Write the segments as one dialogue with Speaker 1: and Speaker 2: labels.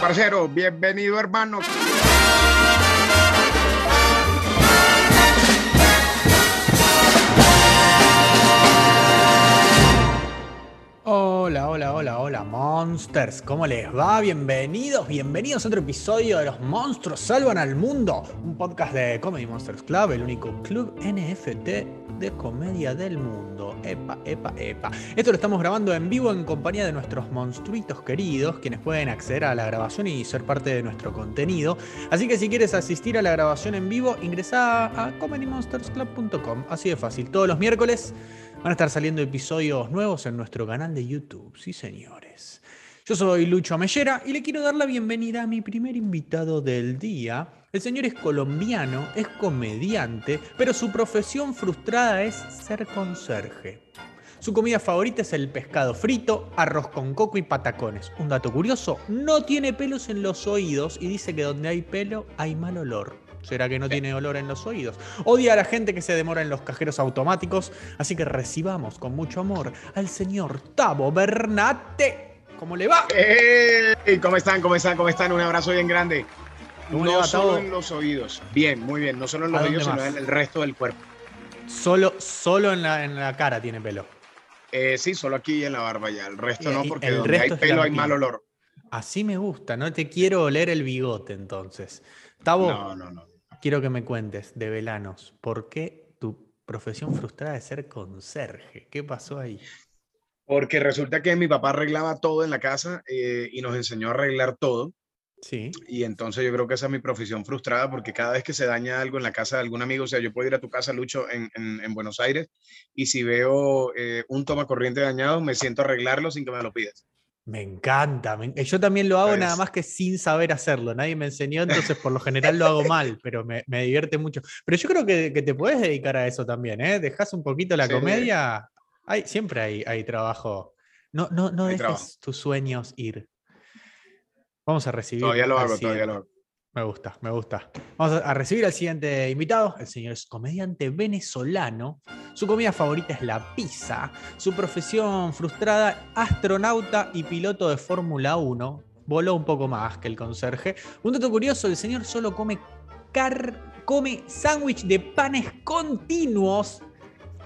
Speaker 1: parcero. Bienvenido, hermano.
Speaker 2: Hola, hola, hola, hola, monsters. ¿Cómo les va? Bienvenidos, bienvenidos a otro episodio de Los Monstruos Salvan al Mundo, un podcast de Comedy Monsters Club, el único club NFT de comedia del mundo. Epa, epa, epa. Esto lo estamos grabando en vivo en compañía de nuestros monstruitos queridos, quienes pueden acceder a la grabación y ser parte de nuestro contenido. Así que si quieres asistir a la grabación en vivo, ingresa a comedymonstersclub.com. Así de fácil. Todos los miércoles van a estar saliendo episodios nuevos en nuestro canal de YouTube. Sí, señores. Yo soy Lucho Mellera y le quiero dar la bienvenida a mi primer invitado del día. El señor es colombiano, es comediante, pero su profesión frustrada es ser conserje. Su comida favorita es el pescado frito, arroz con coco y patacones. Un dato curioso, no tiene pelos en los oídos y dice que donde hay pelo hay mal olor. ¿Será que no tiene olor en los oídos? Odia a la gente que se demora en los cajeros automáticos, así que recibamos con mucho amor al señor Tavo Bernate. ¿Cómo le va?
Speaker 1: ¡Ey! ¿Cómo están? ¿Cómo están? ¿Cómo están? Un abrazo bien grande.
Speaker 2: ¿Cómo le
Speaker 1: No
Speaker 2: va,
Speaker 1: solo
Speaker 2: Tavo?
Speaker 1: en los oídos. Bien, muy bien. No solo en los
Speaker 2: ¿A dónde
Speaker 1: oídos, sino en el resto del cuerpo.
Speaker 2: Solo, solo en, la, en la cara tiene pelo.
Speaker 1: Eh, sí, solo aquí en la barba ya. El resto
Speaker 2: Y-
Speaker 1: no,
Speaker 2: y
Speaker 1: porque
Speaker 2: el
Speaker 1: donde
Speaker 2: resto
Speaker 1: hay pelo hay mal olor.
Speaker 2: Así me gusta, no te quiero oler el bigote entonces. Tavo,
Speaker 1: No, no, no.
Speaker 2: Quiero que me cuentes de velanos, ¿por qué tu profesión frustrada es ser conserje? ¿Qué pasó ahí?
Speaker 1: Porque resulta que mi papá arreglaba todo en la casa eh, y nos enseñó a arreglar todo.
Speaker 2: Sí.
Speaker 1: Y entonces yo creo que esa es mi profesión frustrada porque cada vez que se daña algo en la casa de algún amigo, o sea, yo puedo ir a tu casa, Lucho, en, en- en Buenos Aires, y si veo eh, un toma corriente dañado, me siento a arreglarlo sin que me lo pidas.
Speaker 2: Me encanta. me- Yo también lo hago
Speaker 1: ¿Sabes?
Speaker 2: nada más que sin saber hacerlo. Nadie me enseñó, entonces por lo general lo hago mal, pero me, me divierte mucho. Pero yo creo que, que te puedes dedicar a eso también, ¿eh? Dejas un poquito la
Speaker 1: Sí.
Speaker 2: comedia. Hay, siempre hay, hay trabajo. No, no, no dejes
Speaker 1: trabajo.
Speaker 2: tus sueños ir. Vamos a recibir.
Speaker 1: Todavía lo hago, todavía lo hago.
Speaker 2: Me gusta, me gusta. Vamos a recibir al siguiente invitado. El señor es comediante venezolano. Su comida favorita es la pizza. Su profesión frustrada, astronauta y piloto de Fórmula 1. Voló un poco más que el conserje. Un dato curioso, el señor solo come, car come sándwich de panes continuos.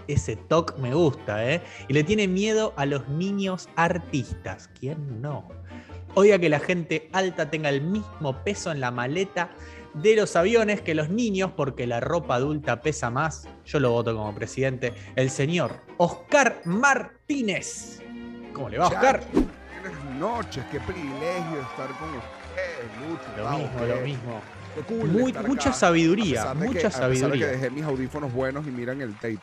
Speaker 2: Ese toc me gusta, ¿eh? Y le tiene miedo a los niños artistas. ¿Quién no? Odia que la gente alta tenga el mismo peso en la maleta de los aviones que los niños porque la ropa adulta pesa más. Yo lo voto como presidente. El señor Oscar Martínez. ¿Cómo le va, Oscar?
Speaker 3: Buenas noches, qué privilegio estar con ustedes, Lucho.
Speaker 2: Lo mismo, lo mismo.
Speaker 3: cool
Speaker 2: Muy- mucha
Speaker 3: acá,
Speaker 2: sabiduría,
Speaker 3: a
Speaker 2: mucha
Speaker 3: que- A pesar de
Speaker 2: sabiduría.
Speaker 3: que dejé mis audífonos buenos y miran el tape.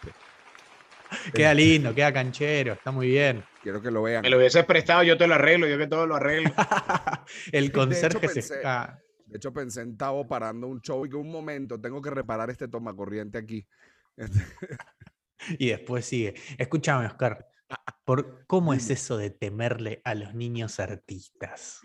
Speaker 2: Queda lindo, queda canchero, está muy bien.
Speaker 3: Quiero que lo vean.
Speaker 1: Me lo hubieses prestado, yo te lo arreglo, yo que todo lo arreglo.
Speaker 2: El conserje se está.
Speaker 3: De hecho, pensé en Tavo parando un show y que un momento tengo que reparar este tomacorriente aquí.
Speaker 2: Y después sigue. Escúchame, Oscar. ¿Por ¿Cómo es eso de temerle a los niños artistas?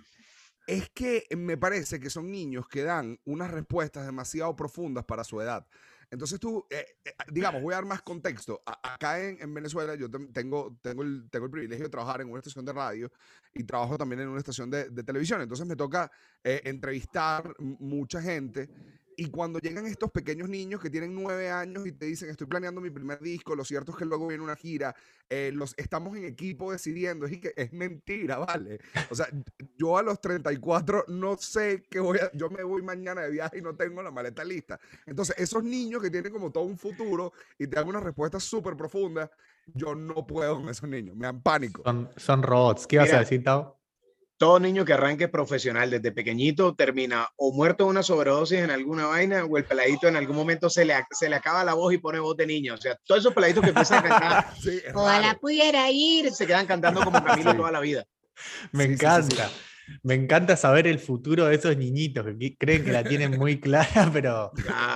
Speaker 3: Es que me parece que son niños que dan unas respuestas demasiado profundas para su edad. Entonces tú, eh, eh, digamos, voy a dar más contexto. Acá en, en Venezuela yo tengo, tengo, el, tengo el privilegio de trabajar en una estación de radio y trabajo también en una estación de, de televisión. Entonces me toca eh, entrevistar mucha gente. Y cuando llegan estos pequeños niños que tienen nueve años y te dicen, estoy planeando mi primer disco, lo cierto es que luego viene una gira, eh, los, estamos en equipo decidiendo, es, que es mentira, ¿vale? O sea, yo a los 34 no sé qué voy a, yo me voy mañana de viaje y no tengo la maleta lista. Entonces, esos niños que tienen como todo un futuro y te dan una respuesta súper profunda, yo no puedo con esos niños, me dan pánico.
Speaker 2: Son, son robots. ¿Qué vas a decir, Tao?
Speaker 1: Todo niño que arranque profesional desde pequeñito termina o muerto de una sobredosis en alguna vaina o el peladito en algún momento se le, se le acaba la voz y pone voz de niño. O sea, todos esos peladitos que empiezan a cantar,
Speaker 3: Sí,
Speaker 1: ojalá pudiera ir, se quedan cantando como Camilo
Speaker 3: Sí.
Speaker 1: toda la vida.
Speaker 2: Me
Speaker 3: Sí, sí, sí, sí.
Speaker 2: encanta. Me encanta saber el futuro de esos niñitos que creen que la tienen muy clara, pero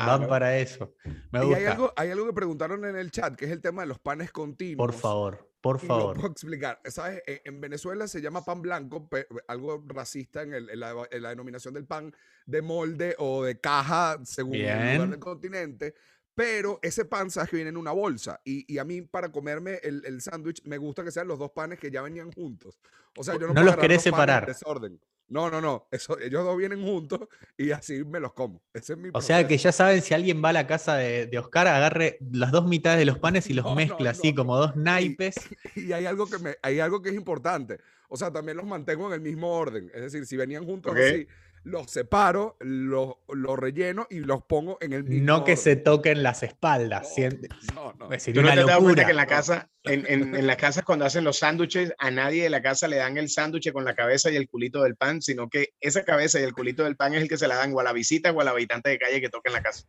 Speaker 2: van para eso. Me
Speaker 3: Y hay
Speaker 2: gusta.
Speaker 3: algo, hay algo que preguntaron en el chat, que es el tema de los panes continuos.
Speaker 2: Por favor, por favor.
Speaker 3: puedo explicar. ¿Sabes? En, en Venezuela se llama pan blanco, algo racista en, el- en la, en la denominación del pan de molde o de caja según el lugar del continente. Pero ese pan, sabes que viene en una bolsa. Y, y a mí, para comerme el, el sándwich, me gusta que sean los dos panes que ya venían juntos. O sea, yo no,
Speaker 2: No
Speaker 3: puedo
Speaker 2: los querés
Speaker 3: en
Speaker 2: separar.
Speaker 3: desorden. No, no, no. Eso, ellos dos vienen juntos y así me los como. Ese es mi
Speaker 2: O sea que ya saben, si alguien va a la casa de, de Oscar, agarre las dos mitades de los panes y los
Speaker 3: No, no,
Speaker 2: mezcla así
Speaker 3: no,
Speaker 2: como dos naipes.
Speaker 3: Y hay algo que me, hay algo que es importante. O sea, también los mantengo en el mismo orden. Es decir, si venían juntos así, los separo, los, los relleno y los pongo en el mismo
Speaker 2: No que se toquen las espaldas. siente-
Speaker 3: No, no.
Speaker 2: Pues
Speaker 1: ¿Tú
Speaker 2: sería
Speaker 1: no
Speaker 2: una
Speaker 1: te has dado cuenta
Speaker 2: locura.
Speaker 1: que en la
Speaker 3: No.
Speaker 1: casa, en, en, en las casas cuando hacen los sándwiches, a nadie de la casa le dan el sándwich con la cabeza y el culito del pan, sino que esa cabeza y el culito del pan es el que se la dan o a la visita o al habitante de calle que toca en la casa.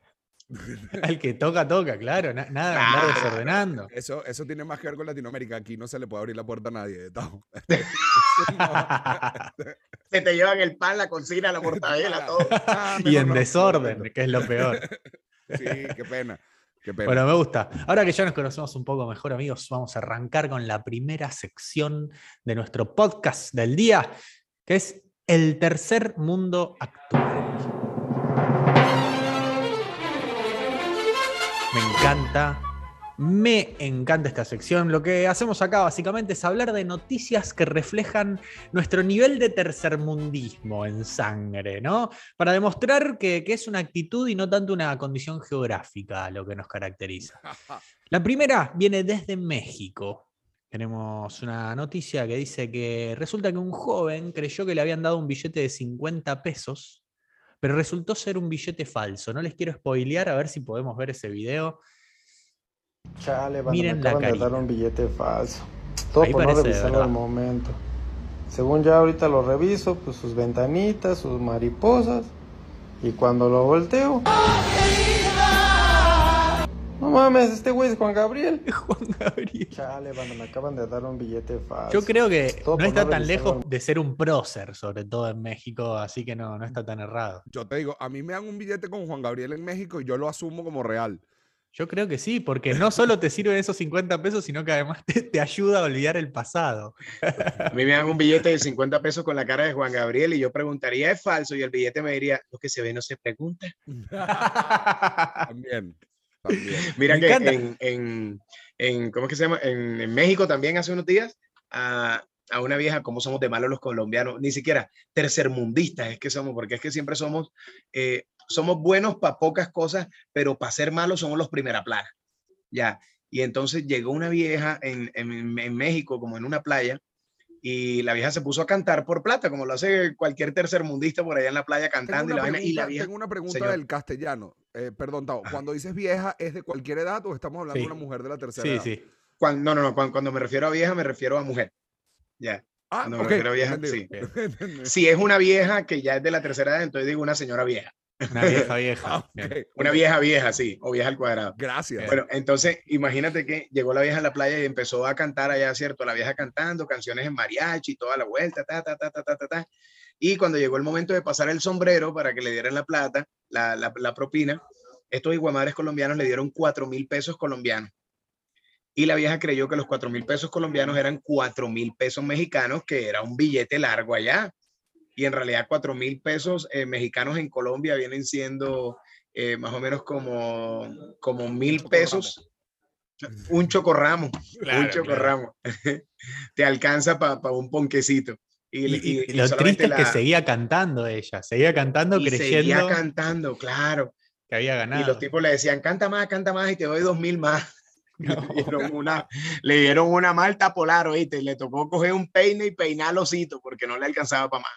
Speaker 2: El que toca, toca, claro. na- nada andar
Speaker 1: Claro.
Speaker 2: desordenando.
Speaker 3: Eso, eso tiene más que ver con Latinoamérica. Aquí no se le puede abrir la puerta a nadie.
Speaker 1: Se te llevan el pan, la cocina, la mortadela, todo.
Speaker 3: Ah,
Speaker 2: y
Speaker 3: mejor
Speaker 2: en
Speaker 3: no,
Speaker 2: desorden,
Speaker 3: no,
Speaker 2: que es lo peor.
Speaker 3: Sí, qué pena. Qué pena.
Speaker 2: Bueno, me gusta. Ahora que ya nos conocemos un poco mejor, amigos, vamos a arrancar con la primera sección de nuestro podcast del día, que es el tercer mundo actual. Me encanta, me encanta esta sección. Lo que hacemos acá básicamente es hablar de noticias que reflejan nuestro nivel de tercermundismo en sangre, ¿no? Para demostrar que, que es una actitud y no tanto una condición geográfica lo que nos caracteriza. La primera viene desde México. Tenemos una noticia que dice que resulta que un joven creyó que le habían dado un billete de 50 pesos, pero resultó ser un billete falso. No les quiero spoilear, a ver si podemos ver ese video.
Speaker 4: Chale, banda,
Speaker 2: Miren
Speaker 4: me
Speaker 2: la
Speaker 4: acaban de dar un billete falso. Todo
Speaker 2: Ahí
Speaker 4: por no
Speaker 2: parece
Speaker 4: revisarlo al momento. Según ya ahorita lo reviso, pues sus ventanitas, sus mariposas. Y cuando lo volteo. No mames, este güey es Juan Gabriel.
Speaker 2: Juan Gabriel.
Speaker 4: Chale, banda, me acaban de dar un billete falso.
Speaker 2: Yo creo que
Speaker 4: Todo
Speaker 2: no está
Speaker 4: no
Speaker 2: tan lejos
Speaker 4: al-
Speaker 2: de ser un prócer, sobre todo en México, así que no, no está tan errado.
Speaker 3: Yo te digo, a mí me dan un billete con Juan Gabriel en México y yo lo asumo como real.
Speaker 2: Yo creo que sí, porque no solo te sirven esos 50 pesos, sino que además te, te ayuda a olvidar el pasado.
Speaker 1: A mí me dan un billete de 50 pesos con la cara de Juan Gabriel y yo preguntaría, ¿es falso? Y el billete me diría, lo que se ve no se pregunta.
Speaker 3: También. También.
Speaker 1: Mira
Speaker 2: Me
Speaker 1: que en, en, en- ¿cómo es que se llama? En, en México también hace unos días a, a una vieja, como somos de malos los colombianos, ni siquiera tercermundistas es que somos, porque es que siempre somos, eh, somos buenos para pocas cosas, pero para ser malos somos los primera plana. Ya. Y entonces llegó una vieja en, en, en México, como en una playa, y la vieja se puso a cantar por plata, como lo hace cualquier tercermundista por allá en la playa
Speaker 3: Tengo
Speaker 1: cantando. Y la, vaina, y la
Speaker 3: pregunta,
Speaker 1: vieja,
Speaker 3: tengo una pregunta
Speaker 1: señor.
Speaker 3: del castellano. Eh, perdón, Tao. Cuando dices vieja, ¿es de cualquier edad o estamos hablando
Speaker 2: Sí.
Speaker 3: de una mujer de la tercera
Speaker 2: Sí,
Speaker 3: edad?
Speaker 2: sí.
Speaker 1: cuando, no, no, no, cuando, cuando me refiero a vieja, me refiero a mujer. Ya.
Speaker 3: Ah,
Speaker 1: Cuando me
Speaker 3: ok,
Speaker 1: refiero a vieja,
Speaker 3: entendido.
Speaker 1: sí. Si es una vieja que ya es de la tercera edad, entonces digo una señora vieja.
Speaker 2: Una vieja vieja.
Speaker 3: Ah,
Speaker 1: Una vieja vieja, sí, o vieja al cuadrado.
Speaker 3: Gracias.
Speaker 1: Bueno, entonces imagínate que llegó la vieja a la playa y empezó a cantar allá, ¿cierto? La vieja cantando canciones en mariachi, toda la vuelta, ta, ta, ta, ta, ta, ta, ta. Y cuando llegó el momento de pasar el sombrero para que le dieran la plata, la, la, la propina, estos iguamares colombianos le dieron cuatro mil pesos colombianos. Y la vieja creyó que los cuatro mil pesos colombianos eran cuatro mil pesos mexicanos, que era un billete largo allá. Y en realidad cuatro mil pesos eh, mexicanos en Colombia vienen siendo eh, más o menos como, como mil pesos. Un chocorramo,
Speaker 2: Claro,
Speaker 1: un
Speaker 2: claro.
Speaker 1: chocorramo. Te alcanza para un ponquecito. Y,
Speaker 2: Y,
Speaker 1: y-
Speaker 2: y lo triste es que
Speaker 1: la-
Speaker 2: seguía cantando ella, seguía cantando
Speaker 1: y
Speaker 2: creyendo
Speaker 1: seguía cantando, claro.
Speaker 2: que había ganado.
Speaker 1: Y los tipos le decían, canta más, canta más y te doy dos mil más.
Speaker 2: No.
Speaker 1: Le, dieron una, le dieron una malta polar, oíste, y le tocó coger un peine y peinar los hitos porque no le alcanzaba para más.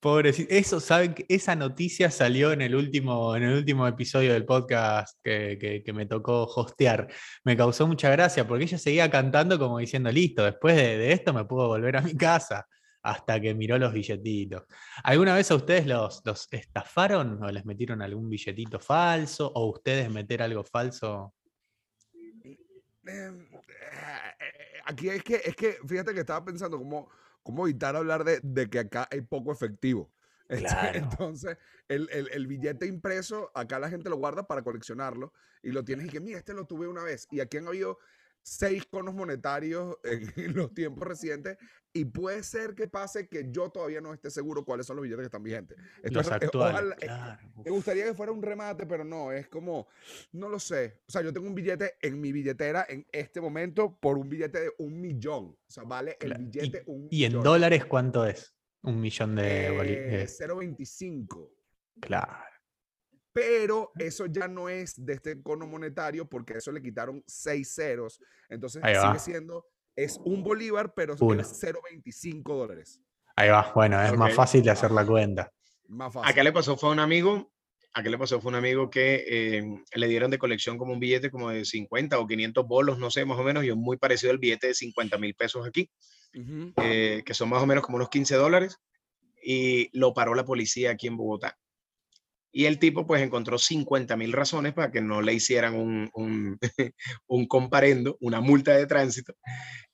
Speaker 2: Pobrecito. Eso, ¿saben? Esa noticia salió en el último, en el último episodio del podcast que, que- me tocó hostear. Me causó mucha gracia porque ella seguía cantando como diciendo, listo, después de, esto me puedo volver a mi casa. Hasta que miró los billetitos. ¿Alguna vez a ustedes los, los estafaron o les metieron algún billetito falso? ¿O ustedes meter algo falso?
Speaker 3: Eh, eh, Aquí es que, es que, fíjate que estaba pensando cómo, cómo evitar hablar de, de que acá hay poco efectivo. Este,
Speaker 2: Claro.
Speaker 3: Entonces, el, el- el billete impreso, acá la gente lo guarda para coleccionarlo y lo tienes y que, mira, este lo tuve una vez. Y aquí han habido seis conos monetarios en, los tiempos recientes y puede ser que pase que yo todavía no esté seguro cuáles son los billetes que están vigentes. Esto
Speaker 2: Los
Speaker 3: es- eh,
Speaker 2: actuales.
Speaker 3: ojalá- eh,
Speaker 2: claro.
Speaker 3: me gustaría que fuera un remate, pero no, es como, no lo sé. O sea, yo tengo un billete en mi billetera en este momento por un billete de un millón. O sea, vale el
Speaker 2: Cla- y-
Speaker 3: billete un
Speaker 2: ¿Y en
Speaker 3: millón.
Speaker 2: dólares cuánto es? Un millón de
Speaker 3: Eh,
Speaker 2: bolívares.
Speaker 3: 0.25.
Speaker 2: Claro.
Speaker 3: Pero eso ya no es de este cono monetario porque eso le quitaron seis ceros. Entonces
Speaker 2: Ahí
Speaker 3: sigue
Speaker 2: va.
Speaker 3: siendo, es un bolívar, pero
Speaker 2: Uno.
Speaker 3: es 0.25 dólares.
Speaker 2: Ahí va. Bueno, es más
Speaker 1: Ok.
Speaker 2: fácil de hacer la cuenta.
Speaker 3: Más fácil.
Speaker 1: Acá le pasó fue a un amigo, acá le pasó fue un amigo que eh, le dieron de colección como un billete como de 50 o 500 bolos, no sé, más o menos, y es muy parecido al billete de 50 mil pesos aquí,
Speaker 3: Ujú.
Speaker 1: eh, que son más o menos como unos 15 dólares, y lo paró la policía aquí en Bogotá. Y el tipo pues encontró 50 mil razones para que no le hicieran un, un, un comparendo, una multa de tránsito.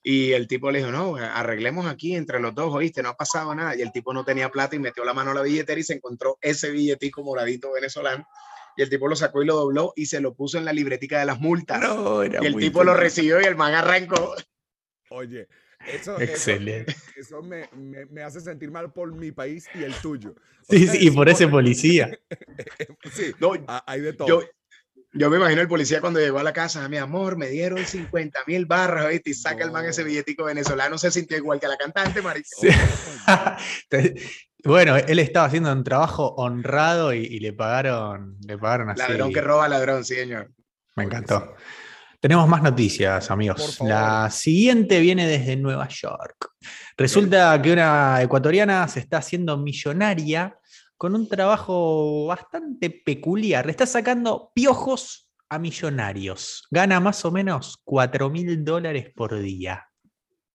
Speaker 1: Y el tipo le dijo, no, arreglemos aquí entre los dos, oíste, no ha pasado nada. Y el tipo no tenía plata y metió la mano a la billetera y se encontró ese billetico moradito venezolano. Y el tipo lo sacó y lo dobló y se lo puso en la libretica de las multas.
Speaker 2: No,
Speaker 1: y el tipo lo recibió y el man arrancó.
Speaker 3: Oye, eso,
Speaker 2: Excelente.
Speaker 3: eso me, me- me hace sentir mal por mi país y el tuyo.
Speaker 2: Sí,
Speaker 3: sea,
Speaker 2: sí, y por
Speaker 3: es-
Speaker 2: ese policía.
Speaker 3: Sí,
Speaker 1: No,
Speaker 3: ha- hay de todo.
Speaker 1: yo, yo me imagino el policía cuando llegó a la casa, mi amor, me dieron 50 mil barras, ¿oíste? Y saca el man ese billetico venezolano, se sintió igual que la cantante, marico.
Speaker 2: Sí. Bueno, él estaba haciendo un trabajo honrado y, y le pagaron, le pagaron así.
Speaker 1: Ladrón que roba ladrón, sí, señor.
Speaker 2: Me encantó. Tenemos más noticias, amigos. La siguiente viene desde Nueva York. Resulta que una ecuatoriana se está haciendo millonaria con un trabajo bastante peculiar. Le está sacando piojos a millonarios. Gana más o menos 4 mil dólares por día.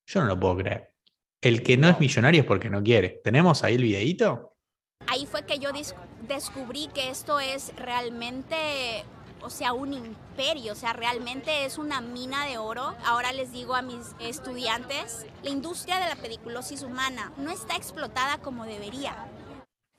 Speaker 2: Yo no lo puedo creer. El que no es millonario es porque no quiere. ¿Tenemos ahí el videíto?
Speaker 5: Ahí fue que yo descubrí que esto es realmente, o sea, un imperio, o sea, realmente es una mina de oro. Ahora les digo a mis estudiantes, la industria de la pediculosis humana no está explotada como debería.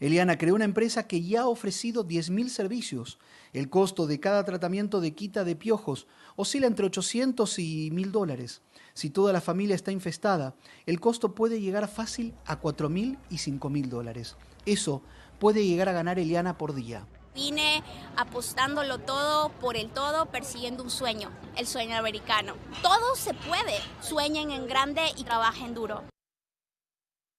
Speaker 6: Eliana creó una empresa que ya ha ofrecido 10.000 servicios. El costo de cada tratamiento de quita de piojos oscila entre 800 y 1.000 dólares. Si toda la familia está infestada, el costo puede llegar fácil a 4.000 y 5.000 dólares. Eso puede llegar a ganar Eliana por día.
Speaker 5: Vine apostándolo todo por el todo, persiguiendo un sueño, el sueño americano. Todo se puede. Sueñen en grande y trabajen duro.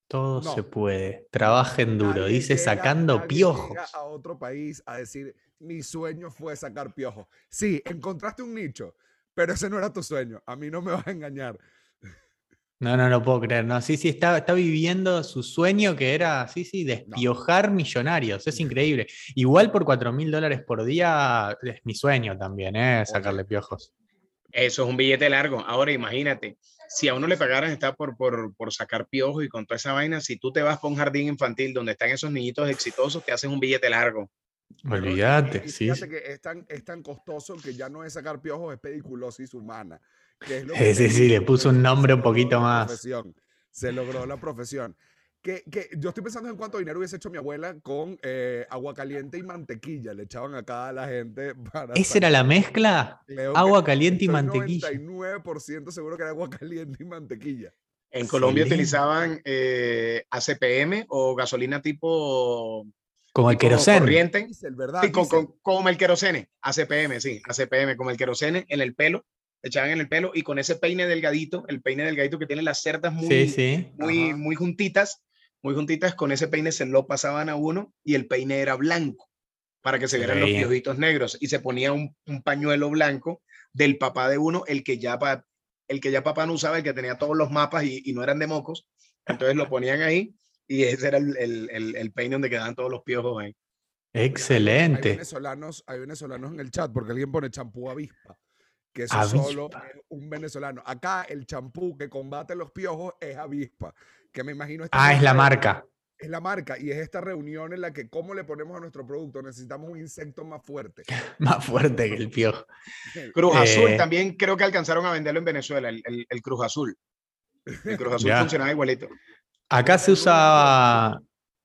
Speaker 2: Todo
Speaker 3: No.
Speaker 2: se puede. Trabajen duro.
Speaker 3: Nadie
Speaker 2: Dice
Speaker 3: llega-
Speaker 2: sacando piojos.
Speaker 3: a otro país a decir, mi sueño fue sacar piojos. Sí, encontraste un nicho, pero ese no era tu sueño. A mí no me vas a engañar.
Speaker 2: No, no lo puedo creer. No, sí, sí, está, está viviendo su sueño que era, sí, sí, despiojar millonarios. Es increíble. Igual por 4 mil dólares por día es mi sueño también, ¿eh? Sacarle piojos.
Speaker 1: Eso es un billete largo. Ahora imagínate, si a uno le pagaran está por, por, por sacar piojos y con toda esa vaina, si tú te vas para un jardín infantil donde están esos niñitos exitosos, te haces un billete largo.
Speaker 2: Olvídate, sí.
Speaker 3: Fíjate que es tan, es tan costoso que ya no es sacar piojos, es pediculosis humana. Que es lo
Speaker 2: Sí,
Speaker 3: que
Speaker 2: sí,
Speaker 3: te
Speaker 2: sí, le puso un nombre un poquito más.
Speaker 3: profesión, Se logró la profesión. Que, que yo estoy pensando en cuánto dinero hubiese hecho mi abuela con eh, agua caliente y mantequilla. Le echaban acá a la gente para.
Speaker 2: ¿Esa era la mezcla?
Speaker 3: Creo
Speaker 2: Agua caliente y mantequilla.
Speaker 3: 99% seguro que era agua caliente y mantequilla.
Speaker 1: En Colombia
Speaker 2: Excelente.
Speaker 1: utilizaban eh, ACPM o gasolina tipo,
Speaker 2: Como el
Speaker 1: tipo
Speaker 2: queroseno.
Speaker 1: corriente.
Speaker 3: Diesel, ¿verdad?
Speaker 1: Sí, co-
Speaker 3: Diesel.
Speaker 1: co- como el querosene, ACPM, sí, ACPM, como el querosene en el pelo, echaban en el pelo y con ese peine delgadito, el peine delgadito que tiene las cerdas muy,
Speaker 2: Sí, sí.
Speaker 1: muy,
Speaker 3: Ajá.
Speaker 1: muy juntitas, muy juntitas, con ese peine se lo pasaban a uno y el peine era blanco para que se vieran los piojitos negros y se ponía un, un pañuelo blanco del papá de uno, el que ya pa- el que ya papá no usaba, el que tenía todos los mapas y, y no eran de mocos, entonces lo ponían ahí y ese era el, el, el- el peine donde quedaban todos los piojos ahí.
Speaker 3: Hay
Speaker 2: Excelente.
Speaker 3: venezolanos, hay venezolanos en el chat porque alguien pone champú avispa. Que eso
Speaker 2: Avispa.
Speaker 3: solo es un venezolano. Acá el champú que combate los piojos es avispa. Que me imagino.
Speaker 2: Ah, es la marca.
Speaker 3: Es la marca y es esta reunión en la que, ¿cómo le ponemos a nuestro producto? Necesitamos un insecto más fuerte.
Speaker 2: Más fuerte que el piojo.
Speaker 1: Cruz Azul
Speaker 2: Eh,
Speaker 1: también creo que alcanzaron a venderlo en Venezuela, el, el- el Cruz Azul. El Cruz Azul funcionaba igualito.
Speaker 2: Acá se usa,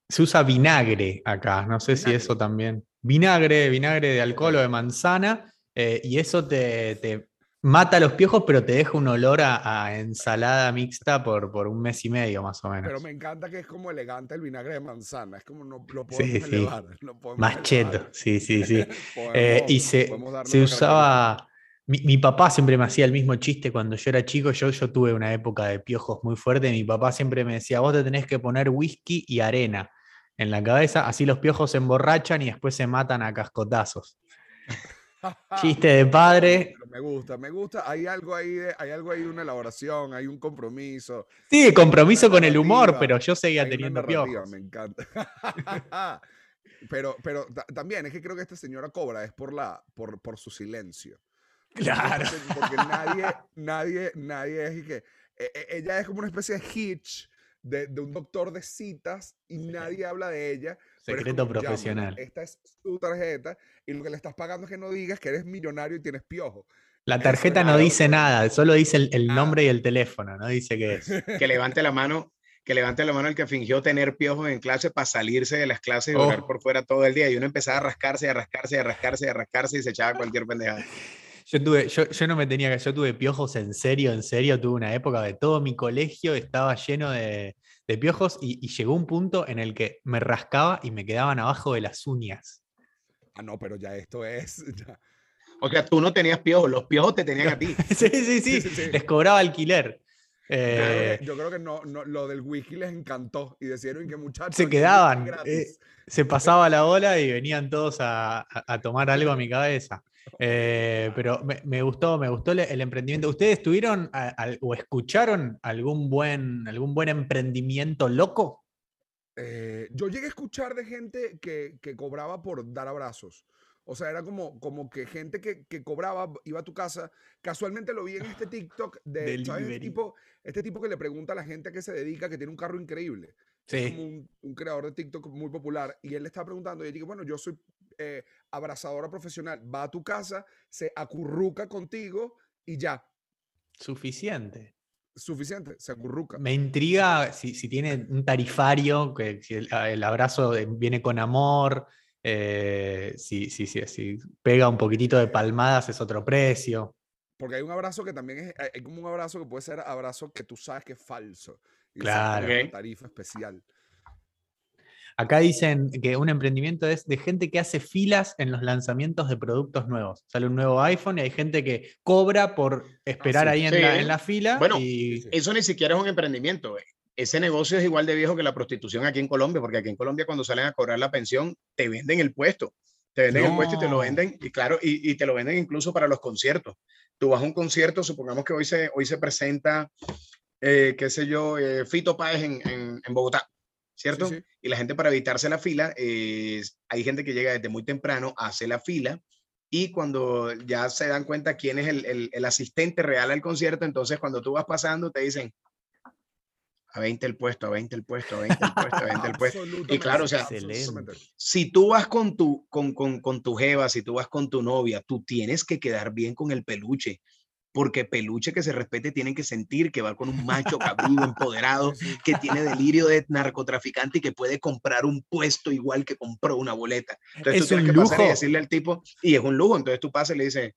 Speaker 2: se usa vinagre acá, no sé si eso también. Vinagre, vinagre de alcohol o de manzana, eh, y eso te, te mata los piojos, pero te deja un olor a, a ensalada mixta por, por un mes y medio más o menos.
Speaker 3: Pero me encanta que es como elegante el vinagre de manzana. Es como no, lo podemos
Speaker 2: sí.
Speaker 3: elevar. lo podemos
Speaker 2: Más cheto, sí, sí, sí.
Speaker 3: Podemos-
Speaker 2: Eh, y se, usaba, Mi, mi papá siempre me hacía el mismo chiste cuando yo era chico. Yo, yo tuve una época de piojos muy fuerte. Mi papá siempre me decía: Vos te tenés que poner whisky y arena en la cabeza, así los piojos se emborrachan y después se matan a cascotazos. Chiste de padre.
Speaker 3: Pero Me gusta, me gusta. Hay algo ahí, de, hay algo ahí de una elaboración, hay un compromiso.
Speaker 2: Sí, compromiso con el humor, pero yo seguía
Speaker 3: hay
Speaker 2: teniendo piojos.
Speaker 3: Me encanta. pero pero ta- también es que creo que esta señora cobra es por, la, por, por su silencio.
Speaker 2: Claro.
Speaker 3: Porque, porque nadie, nadie, nadie es y que. e- e- Ella es como una especie de hitch de, de un doctor de citas y nadie habla de ella.
Speaker 2: Secreto
Speaker 3: como, "Llámala,
Speaker 2: profesional.
Speaker 3: Esta es su tarjeta y lo que le estás pagando es que no digas que eres millonario y tienes piojo.
Speaker 2: La tarjeta no dice nada, solo dice el, el
Speaker 3: Ah.
Speaker 2: nombre y el teléfono, no dice qué es.
Speaker 1: Que levante la mano, que levante la mano el que fingió tener piojos en clase para salirse de las clases y
Speaker 2: Oh.
Speaker 1: por fuera todo el día. Y uno empezaba a rascarse, a rascarse, a rascarse, a rascarse y se echaba cualquier pendejada.
Speaker 2: Yo tuve, yo, yo no me tenía que, yo tuve piojos en serio, en serio, tuve una época de todo mi colegio estaba lleno de, de piojos y, y llegó un punto en el que me rascaba y me quedaban abajo de las uñas.
Speaker 3: Ah, no, pero ya esto es. ya.
Speaker 1: O sea, tú no tenías piojos, los piojos te tenían a ti.
Speaker 2: Sí, sí, sí,
Speaker 3: sí, sí.
Speaker 2: les cobraba alquiler.
Speaker 3: Yo creo
Speaker 2: Eh,
Speaker 3: que- yo creo que no, no, lo del wiki les encantó y decidieron que muchachos.
Speaker 2: Se
Speaker 3: whisky
Speaker 2: quedaban,
Speaker 3: gratis.
Speaker 2: se pasaba la ola y venían todos a, a- a tomar algo a mi cabeza. Eh, pero me, me gustó, me gustó el, emprendimiento. ¿Ustedes tuvieron a- o escucharon algún buen, algún buen emprendimiento loco?
Speaker 3: Eh, yo llegué a escuchar de gente que, que cobraba por dar abrazos. O sea, era como, como que gente que, que cobraba, iba a tu casa. Casualmente lo vi en este TikTok de, ¿sabes? Este tipo, este tipo que le pregunta a la gente a qué se dedica, que tiene un carro increíble. Es como un, un creador de TikTok muy popular. Y él le está preguntando, y yo digo, bueno, yo soy eh, abrazadora profesional. Va a tu casa, se acurruca contigo y ya.
Speaker 2: Suficiente.
Speaker 3: Suficiente, se acurruca.
Speaker 2: Me intriga si, si tiene un tarifario, que si el, el abrazo viene con amor, eh, si, si, si, si pega un poquitito de palmadas es otro precio.
Speaker 3: Porque hay un abrazo que también es, hay como un abrazo que puede ser abrazo que tú sabes que es falso. y
Speaker 2: Claro.
Speaker 3: una tarifa especial.
Speaker 2: Acá dicen que un emprendimiento es de gente que hace filas en los lanzamientos de productos nuevos. Sale un nuevo iPhone y hay gente que cobra por esperar
Speaker 3: sí.
Speaker 2: ahí en, la,
Speaker 1: Sí.
Speaker 2: en la fila.
Speaker 1: Bueno,
Speaker 2: y...
Speaker 1: Eso ni siquiera es un emprendimiento. güey. Ese negocio es igual de viejo que la prostitución aquí en Colombia, porque aquí en Colombia cuando salen a cobrar la pensión, te venden el puesto. Te venden el puesto y te lo venden, y claro, y, y te lo venden incluso para los conciertos. Tú vas a un concierto, supongamos que hoy se, hoy se presenta, eh, qué sé yo, eh, Fito Páez en, en, en Bogotá, ¿cierto?
Speaker 3: sí.
Speaker 1: Y la gente para evitarse la fila, eh, hay gente que llega desde muy temprano, hace la fila, y cuando ya se dan cuenta quién es el, el- el asistente real al concierto, entonces cuando tú vas pasando te dicen, a 20 el puesto, a 20 el puesto, a 20 el puesto, a 20 el puesto.
Speaker 3: Absolutamente,
Speaker 1: claro, o sea. Si tú vas con tu, con, con, con tu jeva, si tú vas con tu novia, tú tienes que quedar bien con el peluche, porque peluche que se respete tienen que sentir que va con un macho cabrío empoderado que tiene delirio de narcotraficante y que puede comprar un puesto igual que compró una boleta. Entonces
Speaker 2: Es
Speaker 1: tú tienes
Speaker 2: un
Speaker 1: que pasar y decirle al tipo, y es un lujo, entonces tú pasas y le dices,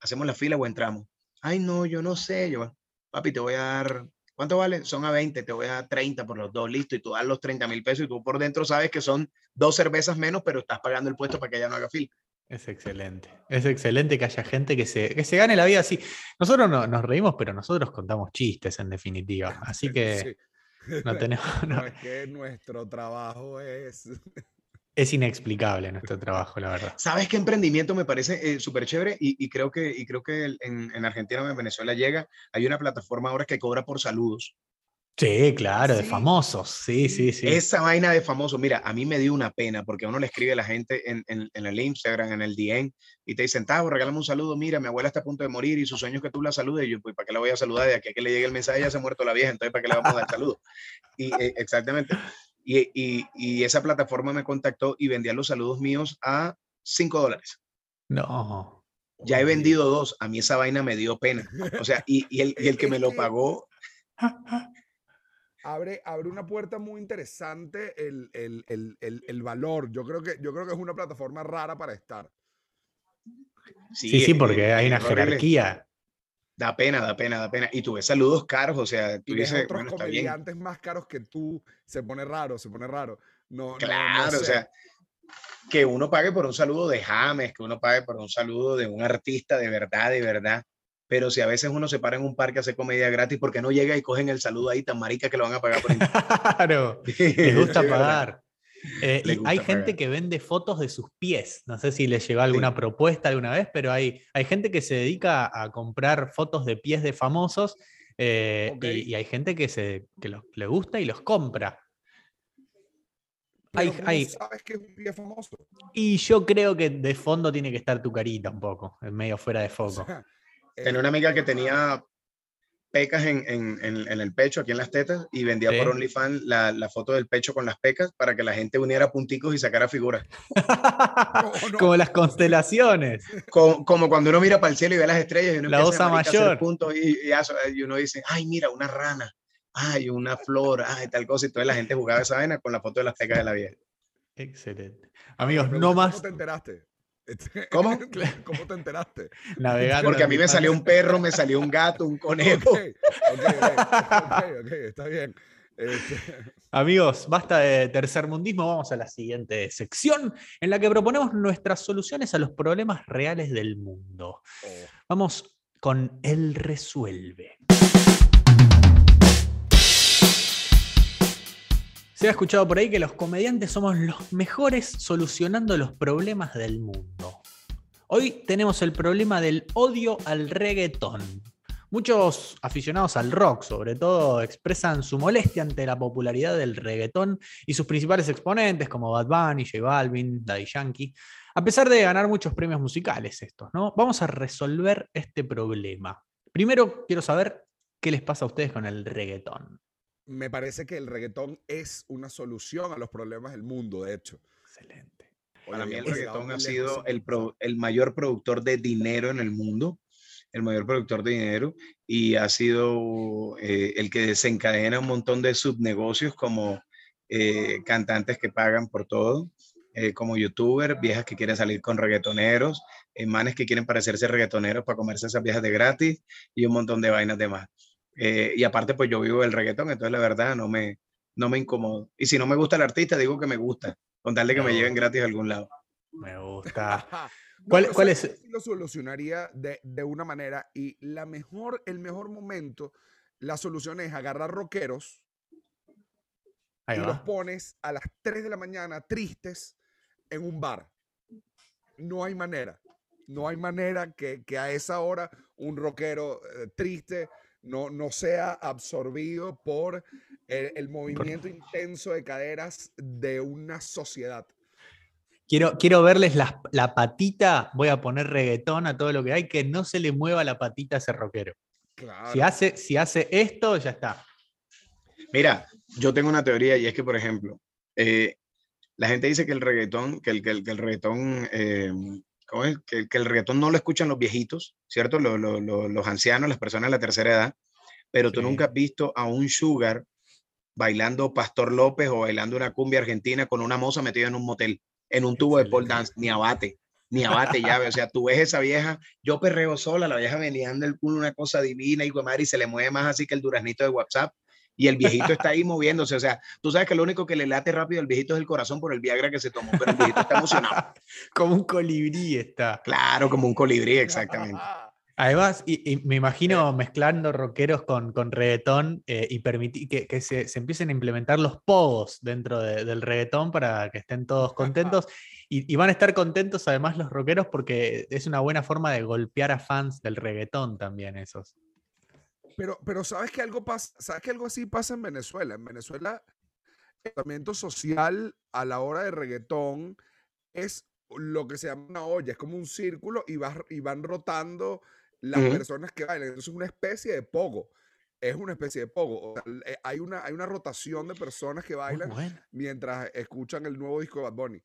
Speaker 1: hacemos la fila o entramos. Ay, no, yo no sé, yo, papi, te voy a dar, ¿cuánto vale? Son a 20, te voy a dar 30 por los dos, listo, y tú das los 30 mil pesos y tú por dentro sabes que son dos cervezas menos, pero estás pagando el puesto para que ella no haga fila.
Speaker 2: Es excelente. Es excelente que haya gente que se, que se gane la vida así. Nosotros no, nos reímos, pero nosotros contamos chistes en definitiva. Así que
Speaker 3: Sí.
Speaker 2: no tenemos, no-
Speaker 3: No, es que nuestro trabajo es.
Speaker 2: es inexplicable nuestro trabajo, la verdad.
Speaker 1: ¿Sabes qué emprendimiento me parece eh, súper chévere? Y, y creo que, y creo que en, en Argentina o en Venezuela llega, hay una plataforma ahora que cobra por saludos.
Speaker 2: Sí, claro, de famosos. Sí, sí, sí.
Speaker 1: Esa vaina de famoso, mira, a mí me dio una pena porque a uno le escribe a la gente en, en, en el Instagram, en el DM, y te dicen, Tavo, regálame un saludo, mira, mi abuela está a punto de morir y su sueño es que tú la saludes. Y yo, pues, ¿para qué la voy a saludar? De aquí a que le llegue el mensaje, ya se ha muerto la vieja, entonces, ¿para qué le vamos a dar saludo? Y, eh, exactamente. Y, y, y esa plataforma me contactó y vendía los saludos míos a 5 dólares.
Speaker 2: No.
Speaker 1: Ya he vendido dos, a mí esa vaina me dio pena. O sea, y, y el, que me lo pagó,
Speaker 3: Abre, abre una puerta muy interesante el, el, el, el, el valor. Yo creo, que, yo creo que es una plataforma rara para estar.
Speaker 2: Sí, sí,
Speaker 1: eh,
Speaker 2: porque hay una jerarquía.
Speaker 1: Da pena, da pena, da pena. Y tuve saludos caros, o sea, tú
Speaker 3: ves
Speaker 1: dices,
Speaker 3: otros
Speaker 1: bueno, está bien.
Speaker 3: comediantes más caros que tú. Se pone raro, se pone raro. No, no- no
Speaker 1: Claro, o
Speaker 3: sé.
Speaker 1: sea, que uno pague por un saludo de James, que uno pague por un saludo de un artista de verdad, de verdad. Pero si a veces uno se para en un parque a hacer comedia gratis, porque no llega y cogen el saludo ahí tan marica que lo van a pagar por
Speaker 2: Claro, les gusta pagar. Eh, hay gente que vende fotos de sus pies. No sé si les llegó alguna propuesta alguna vez, pero hay, hay gente que se dedica a comprar fotos de pies de famosos eh, y, y hay gente que, se, que los- le gusta y los compra. Hay-
Speaker 3: Pero ¿cómo
Speaker 2: hay-
Speaker 3: sabes que es un pie famoso?
Speaker 2: Y yo creo que de fondo tiene que estar tu carita un poco, medio fuera de
Speaker 3: O
Speaker 2: foco.
Speaker 3: sea,
Speaker 1: Tenía una amiga que tenía pecas en, en- en- en el pecho, aquí en las tetas, y vendía
Speaker 2: Sí.
Speaker 1: por OnlyFans la, la foto del pecho con las pecas para que la gente uniera punticos y sacara figuras.
Speaker 3: no, no,
Speaker 2: Como las constelaciones.
Speaker 1: Co- Como, cuando uno mira para el cielo y ve las estrellas y uno
Speaker 2: La
Speaker 1: empieza
Speaker 2: osa
Speaker 1: a
Speaker 2: mayor.
Speaker 1: puntos y, y eso, y uno dice, ay, mira, una rana, ay, una flor, ay, tal cosa, y toda la gente jugaba esa vaina con la foto de las pecas de la vieja.
Speaker 2: Excelente. Amigos, no más
Speaker 3: ¿Cómo te enteraste? Este,
Speaker 1: ¿Cómo?
Speaker 3: ¿Cómo te enteraste?
Speaker 2: navegando.
Speaker 1: Porque a mí me salió un perro, me salió un gato, un conejo.
Speaker 3: ok, ok, ok, está bien. Este,
Speaker 2: Amigos, basta de tercermundismo, vamos a la siguiente sección en la que proponemos nuestras soluciones a los problemas reales del mundo.
Speaker 3: oh,
Speaker 2: Vamos con el resuelve. Se ha escuchado por ahí que los comediantes somos los mejores solucionando los problemas del mundo. Hoy tenemos el problema del odio al reggaetón. Muchos aficionados al rock, sobre todo, expresan su molestia ante la popularidad del reggaetón y sus principales exponentes como Bad Bunny, J Balvin, Daddy Yankee, a pesar de ganar muchos premios musicales estos, ¿no? Vamos a resolver este problema. Primero, quiero saber qué les pasa a ustedes con el reggaetón.
Speaker 3: me parece que el reggaetón es una solución a los problemas del mundo, de hecho.
Speaker 2: Excelente.
Speaker 1: Para mí el
Speaker 3: llegado
Speaker 1: reggaetón ha sido el, pro- el mayor productor de dinero en el mundo, el mayor productor de dinero, y ha sido eh, el que desencadena un montón de subnegocios como eh, cantantes que pagan por todo, eh, como youtubers, viejas que quieren salir con reggaetoneros, manes que quieren parecerse reggaetoneros para comerse esas viejas de gratis y un montón de vainas de más. Y aparte, pues yo vivo el reggaetón, entonces la verdad no me, no me incomodo. Y si no me gusta el artista, digo que me gusta, con tal de que me
Speaker 2: No.
Speaker 1: lleven gratis a algún lado.
Speaker 2: Me gusta.
Speaker 3: No,
Speaker 2: ¿Cuál-
Speaker 3: ¿sabes
Speaker 2: es-
Speaker 3: lo solucionaría de, de una manera y la mejor, el mejor momento, la solución es agarrar rockeros
Speaker 2: Ahí
Speaker 3: y los pones a las 3 de la mañana tristes en un bar. No hay manera. No hay manera que, que a esa hora un rockero eh, triste no, no sea absorbido por el, el movimiento intenso de caderas de una sociedad.
Speaker 2: Quiero, quiero verles la patita, voy a poner reggaetón a todo lo que hay, que no se le mueva la patita a ese rockero.
Speaker 3: Claro.
Speaker 2: Si, hace, si hace esto, ya está.
Speaker 1: Mira, yo tengo una teoría y es que, por ejemplo, eh, la gente dice que el reggaetón, que el, que el, que el reggaetón, eh, ¿cómo es? Que, que el reggaetón no lo escuchan los viejitos, ¿cierto? Lo- lo- lo- los ancianos, las personas de la tercera edad, pero tú
Speaker 2: Sí.
Speaker 1: nunca has visto a un sugar bailando Pastor López o bailando una cumbia argentina con una moza metida en un motel, en un tubo de pole dance, ni abate, ni abate llave. O sea, tú ves esa vieja, yo perreo sola, la vieja meneando el culo, una cosa divina, y madre, y se le mueve más así que el duraznito de WhatsApp. Y el viejito está ahí moviéndose. O sea, tú sabes que lo único que le late rápido al viejito es el corazón por el Viagra que se tomó, pero el viejito está emocionado.
Speaker 2: Como un colibrí está.
Speaker 1: Claro, como un colibrí, exactamente.
Speaker 2: Además, y, y me imagino mezclando rockeros con, con reggaetón eh, y permitir que, que se, se empiecen a implementar los pogos dentro de- del reggaetón para que estén todos contentos. Y, y van a estar contentos además los rockeros porque es una buena forma de golpear a fans del reggaetón también esos.
Speaker 3: Pero, pero sabes que algo pasa, sabes que algo así pasa en Venezuela. En Venezuela, el tratamiento social a la hora de reggaetón es lo que se llama una olla, es como un círculo y, vas- y van rotando las personas que bailan. Entonces es una especie de pogo. Es una especie de pogo. O sea, eh, hay, una, hay una rotación de personas que
Speaker 2: Muy
Speaker 3: bailan
Speaker 2: bueno.
Speaker 3: mientras escuchan el nuevo disco de Bad Bunny.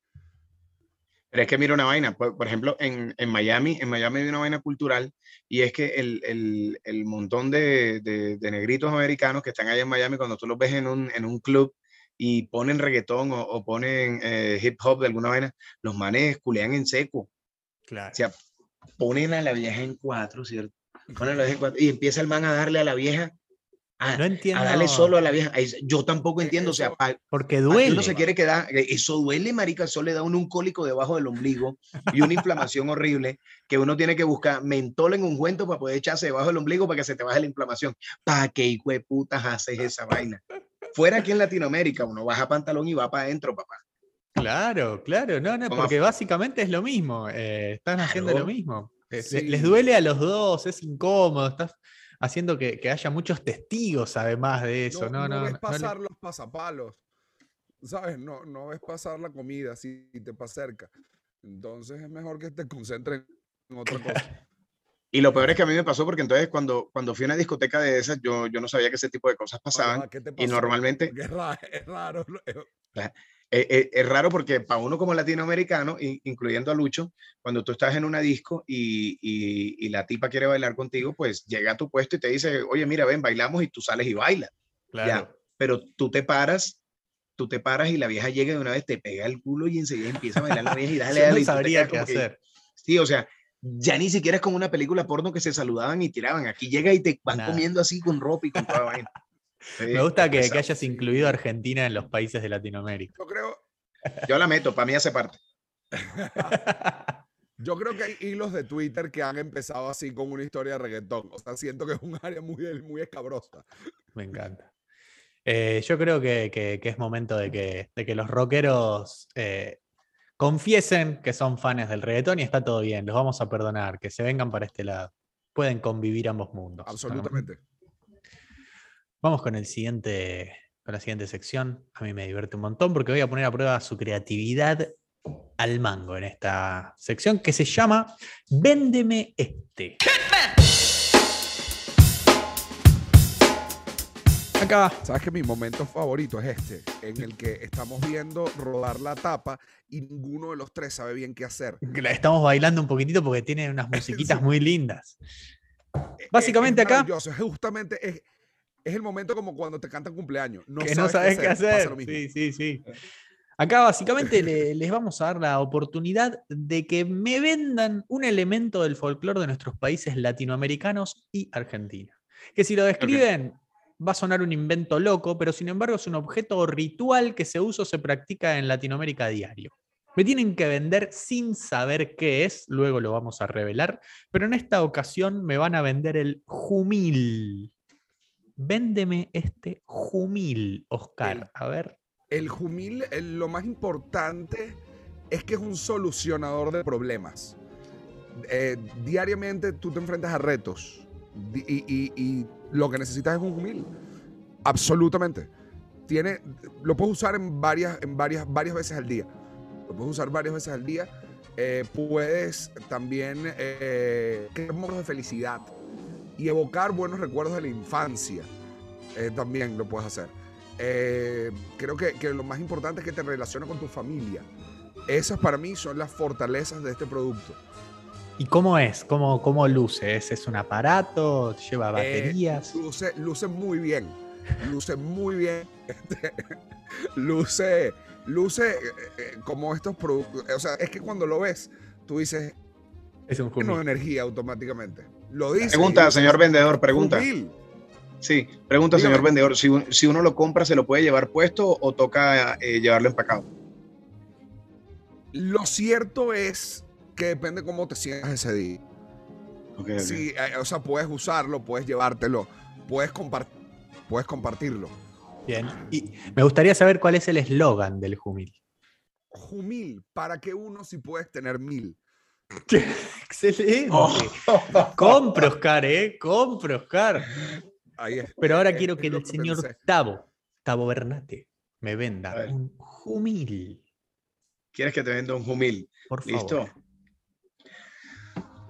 Speaker 1: Pero es que mira una vaina, por, por ejemplo, en, en Miami, en Miami hay una vaina cultural y es que el, el, el montón de, de, de negritos americanos que están allá en Miami, cuando tú los ves en un, en un club y ponen reggaetón o, o ponen eh, hip hop de alguna vaina, los manes culean en seco.
Speaker 2: Claro.
Speaker 1: O sea, ponen a la vieja en cuatro, ¿cierto? Ponen a la vieja en cuatro y empieza el man a darle a la vieja a,
Speaker 2: No
Speaker 1: a
Speaker 2: entiendo.
Speaker 1: darle solo a la vieja. Yo tampoco entiendo, o sea, pa-
Speaker 2: Porque
Speaker 1: ¿Para qué
Speaker 2: duele.
Speaker 1: uno se quiere quedar? eh, Eso duele, marica. Eso le da a uno un cólico debajo del ombligo y una inflamación horrible que uno tiene que buscar mentol en un cuento para poder echarse debajo del ombligo para que se te baje la inflamación. ¿Para qué hijo de putas haces esa vaina? Fuera aquí en Latinoamérica, uno baja pantalón y va para adentro, papá.
Speaker 2: Claro, claro, no, no, porque básicamente es lo mismo, eh, están haciendo lo mismo. Eh,
Speaker 3: Sí.
Speaker 2: Les duele a los dos, es incómodo, estás haciendo que, que haya muchos testigos además de eso. No, no,
Speaker 3: ves
Speaker 2: no le-
Speaker 3: pasar los pasapalos, ¿sabes? No, no ves pasar la comida si te pasa cerca. Entonces es mejor que te concentres en otra cosa.
Speaker 1: Y lo peor es que a mí me pasó porque entonces cuando, cuando fui a una discoteca de esas, yo, yo no sabía que ese tipo de cosas pasaban.
Speaker 3: Papá, ¿qué te
Speaker 1: Y normalmente
Speaker 3: Porque es raro. Es raro.
Speaker 1: Eh, eh, es raro porque para uno como latinoamericano, in- incluyendo a Lucho, cuando tú estás en una disco y, y- y la tipa quiere bailar contigo, pues llega a tu puesto y te dice, oye, mira, ven, bailamos y tú sales y bailas.
Speaker 2: Claro.
Speaker 1: Pero tú te paras, tú te paras y la vieja llega de una vez, te pega el culo y enseguida empieza a bailar la vieja y dale, dale,
Speaker 2: no
Speaker 1: y
Speaker 2: sabría qué
Speaker 1: como que-
Speaker 2: hacer.
Speaker 1: Sí, o sea, ya ni siquiera es como una película porno que se saludaban y tiraban. Aquí llega y te van
Speaker 2: Nada.
Speaker 1: comiendo así con ropa y con toda vaina. Sí,
Speaker 2: Me gusta que, hayas incluido a Argentina en los países de Latinoamérica.
Speaker 3: Yo creo,
Speaker 1: Yo la meto, para mí hace parte.
Speaker 3: yo creo que hay hilos de Twitter que han empezado así con una historia de reggaetón. O sea, siento que es un área muy, muy escabrosa.
Speaker 2: Me encanta. Eh, yo creo que, que- que es momento de que, de que los rockeros eh, confiesen que son fans del reggaetón y está todo bien, los vamos a perdonar, que se vengan para este lado. Pueden convivir ambos mundos. ¿no? Vamos con el siguiente, con la siguiente sección. A mí me divierte un montón porque voy a poner a prueba su creatividad al mango en esta sección que se llama Véndeme este. Acá
Speaker 3: Sabes que mi momento favorito es este, en el que estamos viendo rodar la tapa y ninguno de los tres sabe bien qué hacer.
Speaker 2: la estamos bailando un poquitito porque tiene unas musiquitas
Speaker 3: Sí.
Speaker 2: muy lindas.
Speaker 3: Es-
Speaker 2: Básicamente
Speaker 3: es
Speaker 2: acá-
Speaker 3: justamente es, es el momento como cuando te cantan cumpleaños. No
Speaker 2: que
Speaker 3: sabes
Speaker 2: no sabes qué hacer.
Speaker 3: lo mismo.
Speaker 2: Sí, sí, sí. Acá básicamente le- les vamos a dar la oportunidad de que me vendan un elemento del folclore de nuestros países latinoamericanos y Argentina. Que si lo describen va a sonar un invento loco, pero sin embargo es un objeto ritual que se usa o se practica en Latinoamérica a diario. Me tienen que vender sin saber qué es, luego lo vamos a revelar, pero en esta ocasión me van a vender el jumil. Véndeme este jumil, Oscar.
Speaker 3: El-
Speaker 2: A ver.
Speaker 3: El jumil, el- lo más importante es que es un solucionador de problemas. Eh, diariamente tú te enfrentas a retos y, y- y lo que necesitas es un jumil. Absolutamente. Tiene, lo puedes usar en varias, en varias, varias veces al día. Lo puedes usar varias veces al día. Eh, puedes también eh, crear momentos de felicidad y evocar buenos recuerdos de la infancia. Eh, también lo puedes hacer. Eh, creo que, que lo más importante es que te relaciona con tu familia. Esas para mí son las fortalezas de este producto.
Speaker 2: ¿Y cómo es? ¿Cómo, cómo luce? ¿Es, ¿Es un aparato? ¿Lleva
Speaker 3: Eh,
Speaker 2: baterías?
Speaker 3: luce, luce muy bien. Luce muy bien. Luce, luce eh, eh, como estos productos. O sea, es que cuando lo ves, tú dices,
Speaker 2: es un
Speaker 3: energía automáticamente. Lo dice.
Speaker 1: Pregunta, señor vendedor, pregunta.
Speaker 3: Jumil.
Speaker 1: Sí, pregunta,
Speaker 3: Dígame.
Speaker 1: señor vendedor. Si, si uno lo compra, ¿se lo puede llevar puesto o toca eh, llevarlo empacado?
Speaker 3: Lo cierto es que depende cómo te sientas ese día.
Speaker 1: Ok, ok.
Speaker 3: Sí, eh, o sea, puedes usarlo, puedes llevártelo, puedes, compar- puedes compartirlo.
Speaker 2: Bien. Y me gustaría saber cuál es el eslogan del jumil.
Speaker 3: Jumil, ¿para qué uno si puedes tener mil?
Speaker 2: Excelente.
Speaker 1: Oh.
Speaker 2: Compre, Oscar, ¿eh? Compre, Oscar.
Speaker 3: Ahí es.
Speaker 2: Pero ahora
Speaker 3: Es-
Speaker 2: quiero
Speaker 3: es
Speaker 2: que el señor
Speaker 3: pensé.
Speaker 2: Tavo, Tavo Bernate, me venda un jumil.
Speaker 1: ¿Quieres que te venda un jumil?
Speaker 2: Por favor.
Speaker 1: Listo.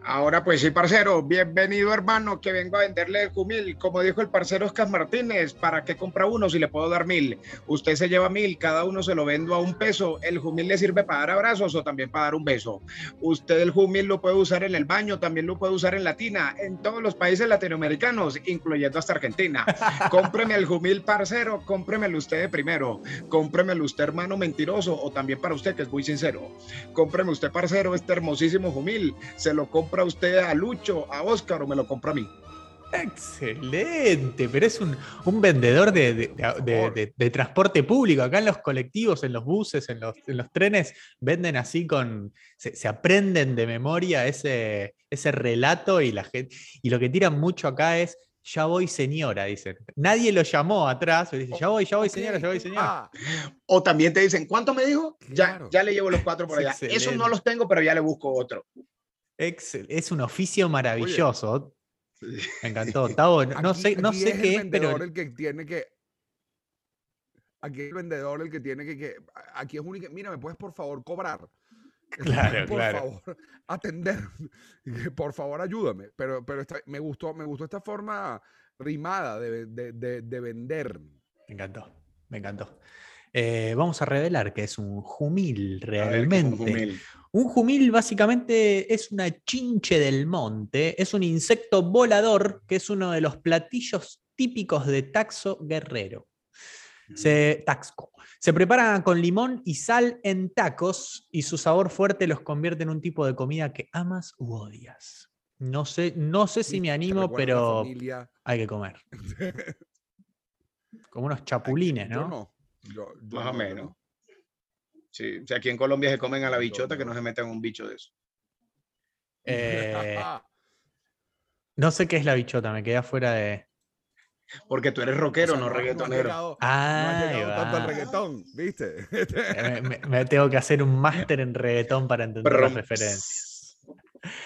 Speaker 1: Ahora pues sí, parcero, bienvenido hermano, que vengo a venderle el jumil. Como dijo el parcero Oscar Martínez, ¿para qué compra uno si le puedo dar mil? Usted se lleva mil, cada uno se lo vendo a un peso. ¿El jumil le sirve para dar abrazos o también para dar un beso? Usted el jumil lo puede usar en el baño, también lo puede usar en la tina, en todos los países latinoamericanos, incluyendo hasta Argentina. Cómpreme el jumil, parcero, cómpremelo usted de primero. Cómpremelo usted, hermano mentiroso, o también para usted, que es muy sincero. Cómpreme usted, parcero, este hermosísimo jumil. Se lo compra usted a Lucho, a Oscar o me lo compra a mí.
Speaker 2: Excelente, pero es un, un vendedor de, de- de- de- de transporte público. Acá en los colectivos, en los buses, en los, en los trenes, venden así con. Se, se aprenden de memoria ese, ese relato y la gente. Y lo que tiran mucho acá es. Ya voy, señora, dicen. Nadie lo llamó atrás, pero dice, ya voy, ya voy, señora, ya voy, señora.
Speaker 3: Ah,
Speaker 1: O también te dicen, ¿cuánto me dijo? Ya,
Speaker 3: Claro.
Speaker 1: ya le llevo los cuatro por allá. Esos no los tengo, pero ya le busco otro.
Speaker 2: Excel- Es un oficio maravilloso.
Speaker 1: Sí.
Speaker 2: Me encantó. Tavo, no
Speaker 3: aquí-
Speaker 2: sé, no
Speaker 3: aquí
Speaker 2: sé
Speaker 3: el
Speaker 2: qué es, pero.
Speaker 3: vendedor el que tiene que. Aquí el vendedor el que tiene que. que- aquí es único. Mira, ¿me puedes por favor cobrar?
Speaker 2: Claro,
Speaker 3: por
Speaker 2: claro.
Speaker 3: favor, atender. Por favor, ayúdame. Pero, pero esta- me, gustó, me gustó esta forma rimada de, de- de- de vender.
Speaker 2: Me encantó, me encantó. Eh, vamos a revelar que es un jumil
Speaker 1: ver, es un
Speaker 2: realmente.
Speaker 1: jumil.
Speaker 2: Un jumil básicamente es una chinche del monte, es un insecto volador que es uno de los platillos típicos de Taxo Guerrero. Se, taxco. Se prepara con limón y sal en tacos y su sabor fuerte los convierte en un tipo de comida que amas u odias. No sé, no sé si me animo, pero hay que comer. Como unos chapulines,
Speaker 3: Yo
Speaker 2: ¿no?
Speaker 3: no. Yo- yo
Speaker 1: Más o menos.
Speaker 3: No.
Speaker 1: Sí, o sea, aquí en Colombia se comen a la bichota, que
Speaker 3: no.
Speaker 1: no se metan un bicho de eso.
Speaker 2: Eh, no sé qué es la bichota, me quedé afuera de.
Speaker 1: Porque tú eres
Speaker 3: O
Speaker 1: rockero,
Speaker 3: sea,
Speaker 1: no, reggaetonero.
Speaker 3: llegado- no
Speaker 2: Ah,
Speaker 3: has llegado tanto al reggaetón, ¿viste?
Speaker 2: Me, me- me tengo que hacer un máster en reggaetón para entender las referencias.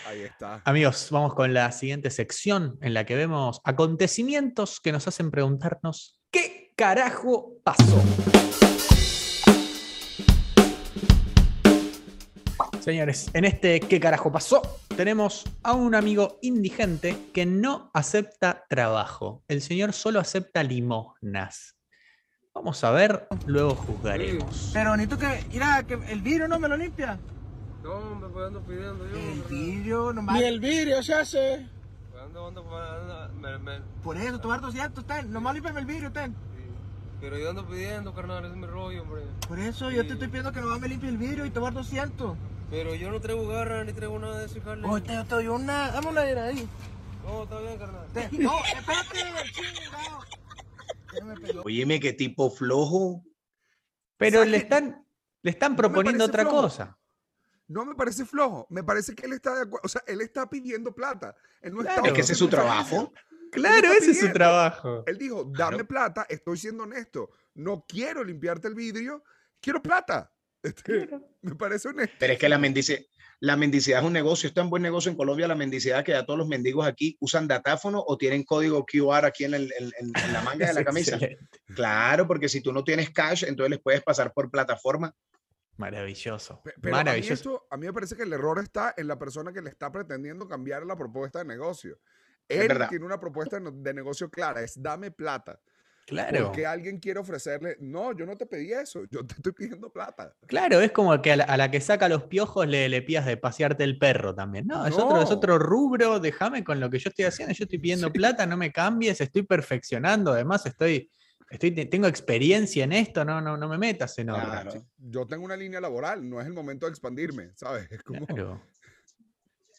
Speaker 3: Ahí está.
Speaker 2: Amigos, vamos con la siguiente sección en la que vemos acontecimientos que nos hacen preguntarnos ¿qué carajo pasó? Señores, en este ¿qué carajo pasó? Tenemos a un amigo indigente que no acepta trabajo. El señor solo acepta limosnas. Vamos a ver, luego juzgaremos.
Speaker 7: Pero necesito que, mira, que el vidrio no me lo limpia.
Speaker 8: No, me pues ando pidiendo yo.
Speaker 7: El vidrio nomás.
Speaker 9: Ni el vidrio se hace.
Speaker 8: Pues ando, ando, pues, ando, me- me-
Speaker 7: Por eso, tu harto cierto, ten. Nomás límpiame el vidrio, ten.
Speaker 8: pero yo ando pidiendo, carnal, ese es mi rollo, hombre.
Speaker 7: Por eso yo te estoy pidiendo que nomás me limpie el vidrio y guardo ciento.
Speaker 8: Pero yo no traigo garra ni traigo nada de eso, carnal.
Speaker 7: Oye, te, te doy una, dame una de ahí.
Speaker 8: No, está bien, carnal.
Speaker 7: Te- no, espérate, chingado.
Speaker 1: Óyeme, qué tipo flojo.
Speaker 2: Pero le están, le están proponiendo otra
Speaker 3: flojo.
Speaker 2: cosa.
Speaker 3: No me parece flojo. Me parece que él está de acuerdo. O sea, él está pidiendo plata. Él no
Speaker 2: Claro.
Speaker 3: está
Speaker 1: Es que ese es su trabajo.
Speaker 2: Claro, ese es su trabajo.
Speaker 3: Él dijo,
Speaker 1: Claro.
Speaker 3: dame plata, estoy siendo honesto. No quiero limpiarte el vidrio, quiero plata. Este, Me parece honesto.
Speaker 1: Pero es que la mendicidad, la mendicidad es un negocio, es tan buen negocio en Colombia la mendicidad que ya todos los mendigos aquí usan datáfono o tienen código QR aquí en, el- en- en- en la manga de la camisa.
Speaker 2: excelente.
Speaker 1: Claro, porque si tú no tienes cash, entonces les puedes pasar por plataforma.
Speaker 2: Maravilloso.
Speaker 3: Pe- Pero a mí,
Speaker 2: Maravilloso.
Speaker 3: esto- a mí me parece que el error está en la persona que le está pretendiendo cambiar la propuesta de negocio. Él tiene una propuesta de negocio clara, es dame plata.
Speaker 2: Claro.
Speaker 3: Porque alguien quiere ofrecerle, no, yo no te pedí eso, yo te estoy pidiendo plata.
Speaker 2: Claro, es como que a la, a la que saca los piojos le, le pidas de pasearte el perro también. No, es, Otro, es otro rubro, déjame con lo que yo estoy haciendo. Yo estoy pidiendo plata, no me cambies, estoy perfeccionando. Además, estoy, estoy, te- tengo experiencia en esto, no, no, no me metas en obra.
Speaker 1: Claro.
Speaker 3: Yo tengo una línea laboral, no es el momento de expandirme, ¿sabes? Es como,
Speaker 2: Claro.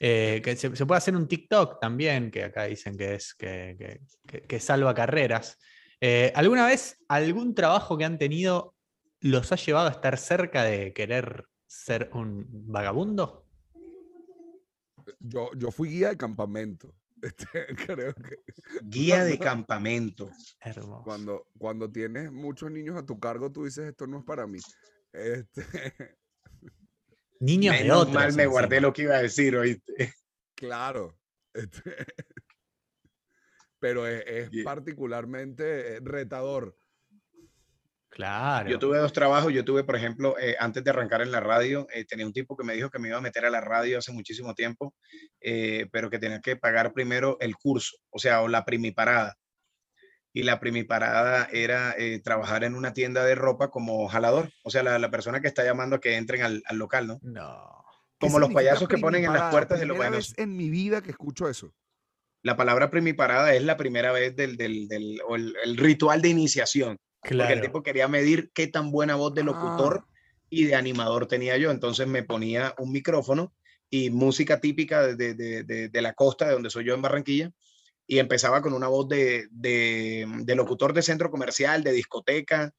Speaker 2: Eh, que se, se puede hacer un TikTok también, que acá dicen que es que- que- que salva carreras. Eh, ¿Alguna vez algún trabajo que han tenido los ha llevado a estar cerca de querer ser un vagabundo?
Speaker 3: yo, yo fui guía de campamento. Este, creo que
Speaker 1: Guía de
Speaker 3: Cuando-
Speaker 1: campamento.
Speaker 2: Hermoso.
Speaker 3: cuando, cuando tienes muchos niños a tu cargo, tú dices, esto no es para mí. Este,
Speaker 2: Niños de otros.
Speaker 1: mal me guardé lo que iba a decir oíste.
Speaker 3: claro. este, pero es, particularmente eh, retador.
Speaker 2: Claro.
Speaker 1: Yo tuve dos trabajos. Yo tuve, por ejemplo, eh, antes de arrancar en la radio, eh, tenía un tipo que me dijo que me iba a meter a la radio hace muchísimo tiempo, eh, pero que tenía que pagar primero el curso, o sea, o la primiparada. Y la primiparada era eh, trabajar en una tienda de ropa como jalador, o sea, la, la persona que está llamando a que entren al, al local, ¿no?
Speaker 2: No.
Speaker 3: ¿Qué
Speaker 1: Como los payasos que ponen en las puertas de los buenos.
Speaker 3: en mi vida que escucho eso.
Speaker 1: La palabra primiparada es la primera vez del, del, del o el, el ritual de iniciación. Porque el
Speaker 2: Claro.
Speaker 1: tipo quería medir qué tan buena voz de locutor
Speaker 3: Ah.
Speaker 1: y de animador tenía yo. Entonces me ponía un micrófono y música típica de, de- de- de la costa, de donde soy yo en Barranquilla, y empezaba con una voz de, de, de locutor de centro comercial, de discoteca,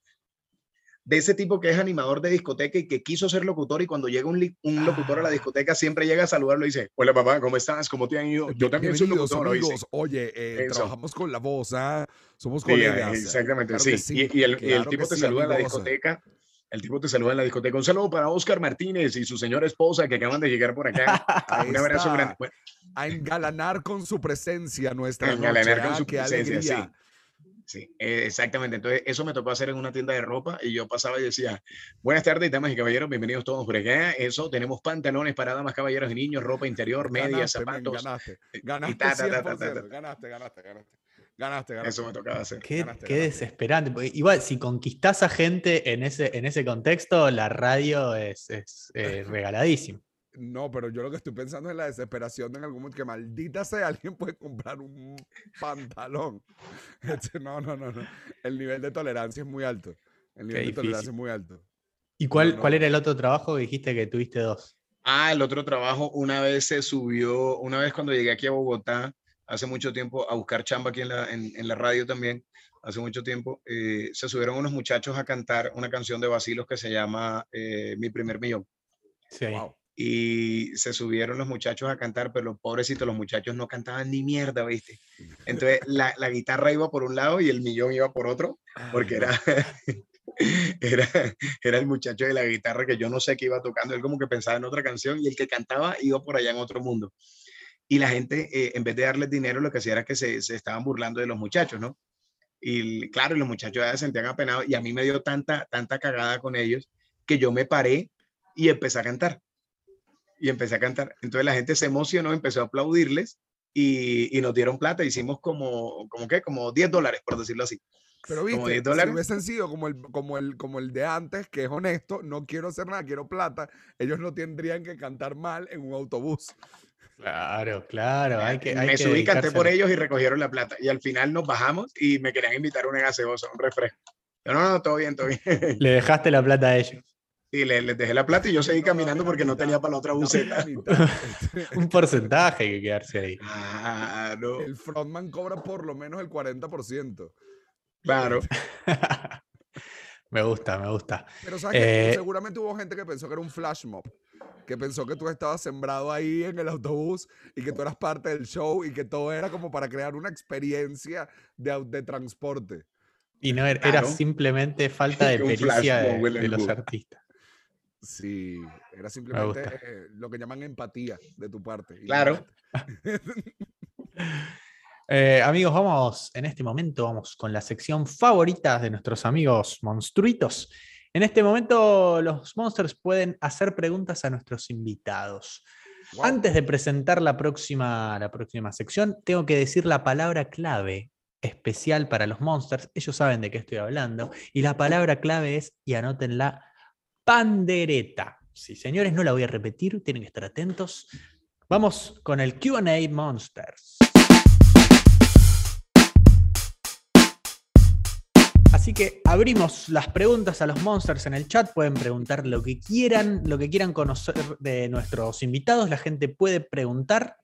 Speaker 1: de ese tipo que es animador de discoteca y que quiso ser locutor y cuando llega un, locutor a la
Speaker 3: Ah.
Speaker 1: discoteca siempre llega a saludarlo y dice, hola papá, ¿cómo estás? ¿Cómo te han ido? Yo también soy locutor. oíste".
Speaker 3: amigos. Oye, eh, trabajamos con la voz, ¿ah? Somos
Speaker 1: Sí,
Speaker 3: colegas.
Speaker 1: exactamente,
Speaker 3: Claro
Speaker 1: sí. Y, y el, y el
Speaker 3: claro
Speaker 1: tipo te
Speaker 3: sí,
Speaker 1: saluda en la discoteca. El tipo te saluda en la discoteca. Un saludo para Oscar Martínez y su señora esposa que acaban de llegar por acá. Un abrazo grande. Bueno,
Speaker 3: A engalanar con su presencia nuestra
Speaker 1: A engalanar
Speaker 3: noche,
Speaker 1: con
Speaker 3: ¿ah?
Speaker 1: su presencia, sí. Sí, eh, exactamente. Entonces, eso me tocó hacer en una tienda de ropa y yo pasaba y decía, buenas tardes, damas y caballeros, bienvenidos todos por acá. Eso, tenemos pantalones para damas, caballeros y niños, ropa interior, medias, zapatos.
Speaker 3: ganaste. Ganaste
Speaker 1: ta, ta, ta, ta,
Speaker 3: 100%.
Speaker 1: ta, ta.
Speaker 3: Ganaste, ganaste, ganaste. Ganaste, ganaste.
Speaker 1: Eso me tocaba hacer.
Speaker 2: Qué,
Speaker 3: Ganaste,
Speaker 2: qué
Speaker 3: ganaste.
Speaker 2: desesperante. porque igual, si conquistás a gente en ese, en ese contexto, la radio es, es, eh, regaladísimo.
Speaker 3: No, pero yo lo que estoy pensando es la desesperación de en algún momento que maldita sea alguien puede comprar un pantalón. Este, no, no, no, no. El nivel de tolerancia es muy alto. El nivel de tolerancia es muy alto.
Speaker 2: ¿Y cuál,
Speaker 3: no.
Speaker 2: cuál era el otro trabajo que dijiste que tuviste dos?
Speaker 1: Ah, el otro trabajo, una vez se subió, una vez cuando llegué aquí a Bogotá, hace mucho tiempo, a buscar chamba aquí en la, en, en la radio también, hace mucho tiempo, eh, se subieron unos muchachos a cantar una canción de Basilos que se llama eh, Mi primer millón.
Speaker 2: Sí.
Speaker 3: Wow.
Speaker 1: Y se subieron los muchachos a cantar, pero los pobrecitos, los muchachos no cantaban ni mierda, ¿viste? Entonces la, la guitarra iba por un lado y el millón iba por otro, porque era, era, era el muchacho de la guitarra que yo no sé qué iba tocando, él como que pensaba en otra canción y el que cantaba iba por allá en otro mundo. Y la gente, eh, en vez de darles dinero, lo que hacía era que se, se estaban burlando de los muchachos, ¿no? Y claro, los muchachos ya se sentían apenados y a mí me dio tanta, tanta cagada con ellos que yo me paré y empecé a cantar. Y empecé a cantar. Entonces la gente se emocionó, empezó a aplaudirles y, y nos dieron plata. Hicimos como, como qué, como 10 dólares, por decirlo así.
Speaker 3: Pero
Speaker 1: Como
Speaker 3: viste,
Speaker 1: 10
Speaker 3: si
Speaker 1: dólares.
Speaker 3: hubiesen sido como el, como, el, como el de antes, que es honesto, no quiero hacer nada, quiero plata, ellos no tendrían que cantar mal en un autobús.
Speaker 2: Claro, claro. Hay que, hay
Speaker 1: me
Speaker 2: que
Speaker 1: subí, canté por ellos y recogieron la plata. Y al final nos bajamos y me querían invitar a una gaseosa, un refresco. Yo, no, no, todo bien, todo bien.
Speaker 2: Le dejaste la plata a ellos.
Speaker 1: Y le- les dejé la plata y yo seguí caminando porque no tenía para la otra buceta.
Speaker 2: Un porcentaje hay que quedarse ahí.
Speaker 1: Ah, no,
Speaker 3: el frontman cobra por lo menos el 40%.
Speaker 1: claro.
Speaker 2: me gusta, me gusta.
Speaker 3: Pero sabes que
Speaker 2: Eh,
Speaker 3: seguramente hubo gente que pensó que era un flash mob, que pensó que tú estabas sembrado ahí en el autobús y que tú eras parte del show y que todo era como para crear una experiencia de, de transporte.
Speaker 2: Y no era, era
Speaker 1: Claro.
Speaker 2: simplemente falta de pericia de, los artistas.
Speaker 3: Sí, era simplemente eh, lo que llaman empatía de tu parte.
Speaker 1: Claro.
Speaker 2: Eh, amigos, vamos, en este momento vamos con la sección favorita de nuestros amigos monstruitos. En este momento los monsters pueden hacer preguntas a nuestros invitados.
Speaker 3: Wow.
Speaker 2: Antes de presentar la próxima, la próxima sección, tengo que decir la palabra clave especial para los monsters. Ellos saben de qué estoy hablando. Y la palabra clave es, y anótenla, pandereta. Sí, señores, no la voy a repetir, tienen que estar atentos. Vamos con el QA Monsters. Así que abrimos las preguntas a los monsters en el chat. Pueden preguntar lo que quieran, lo que quieran conocer de nuestros invitados. La gente puede preguntar.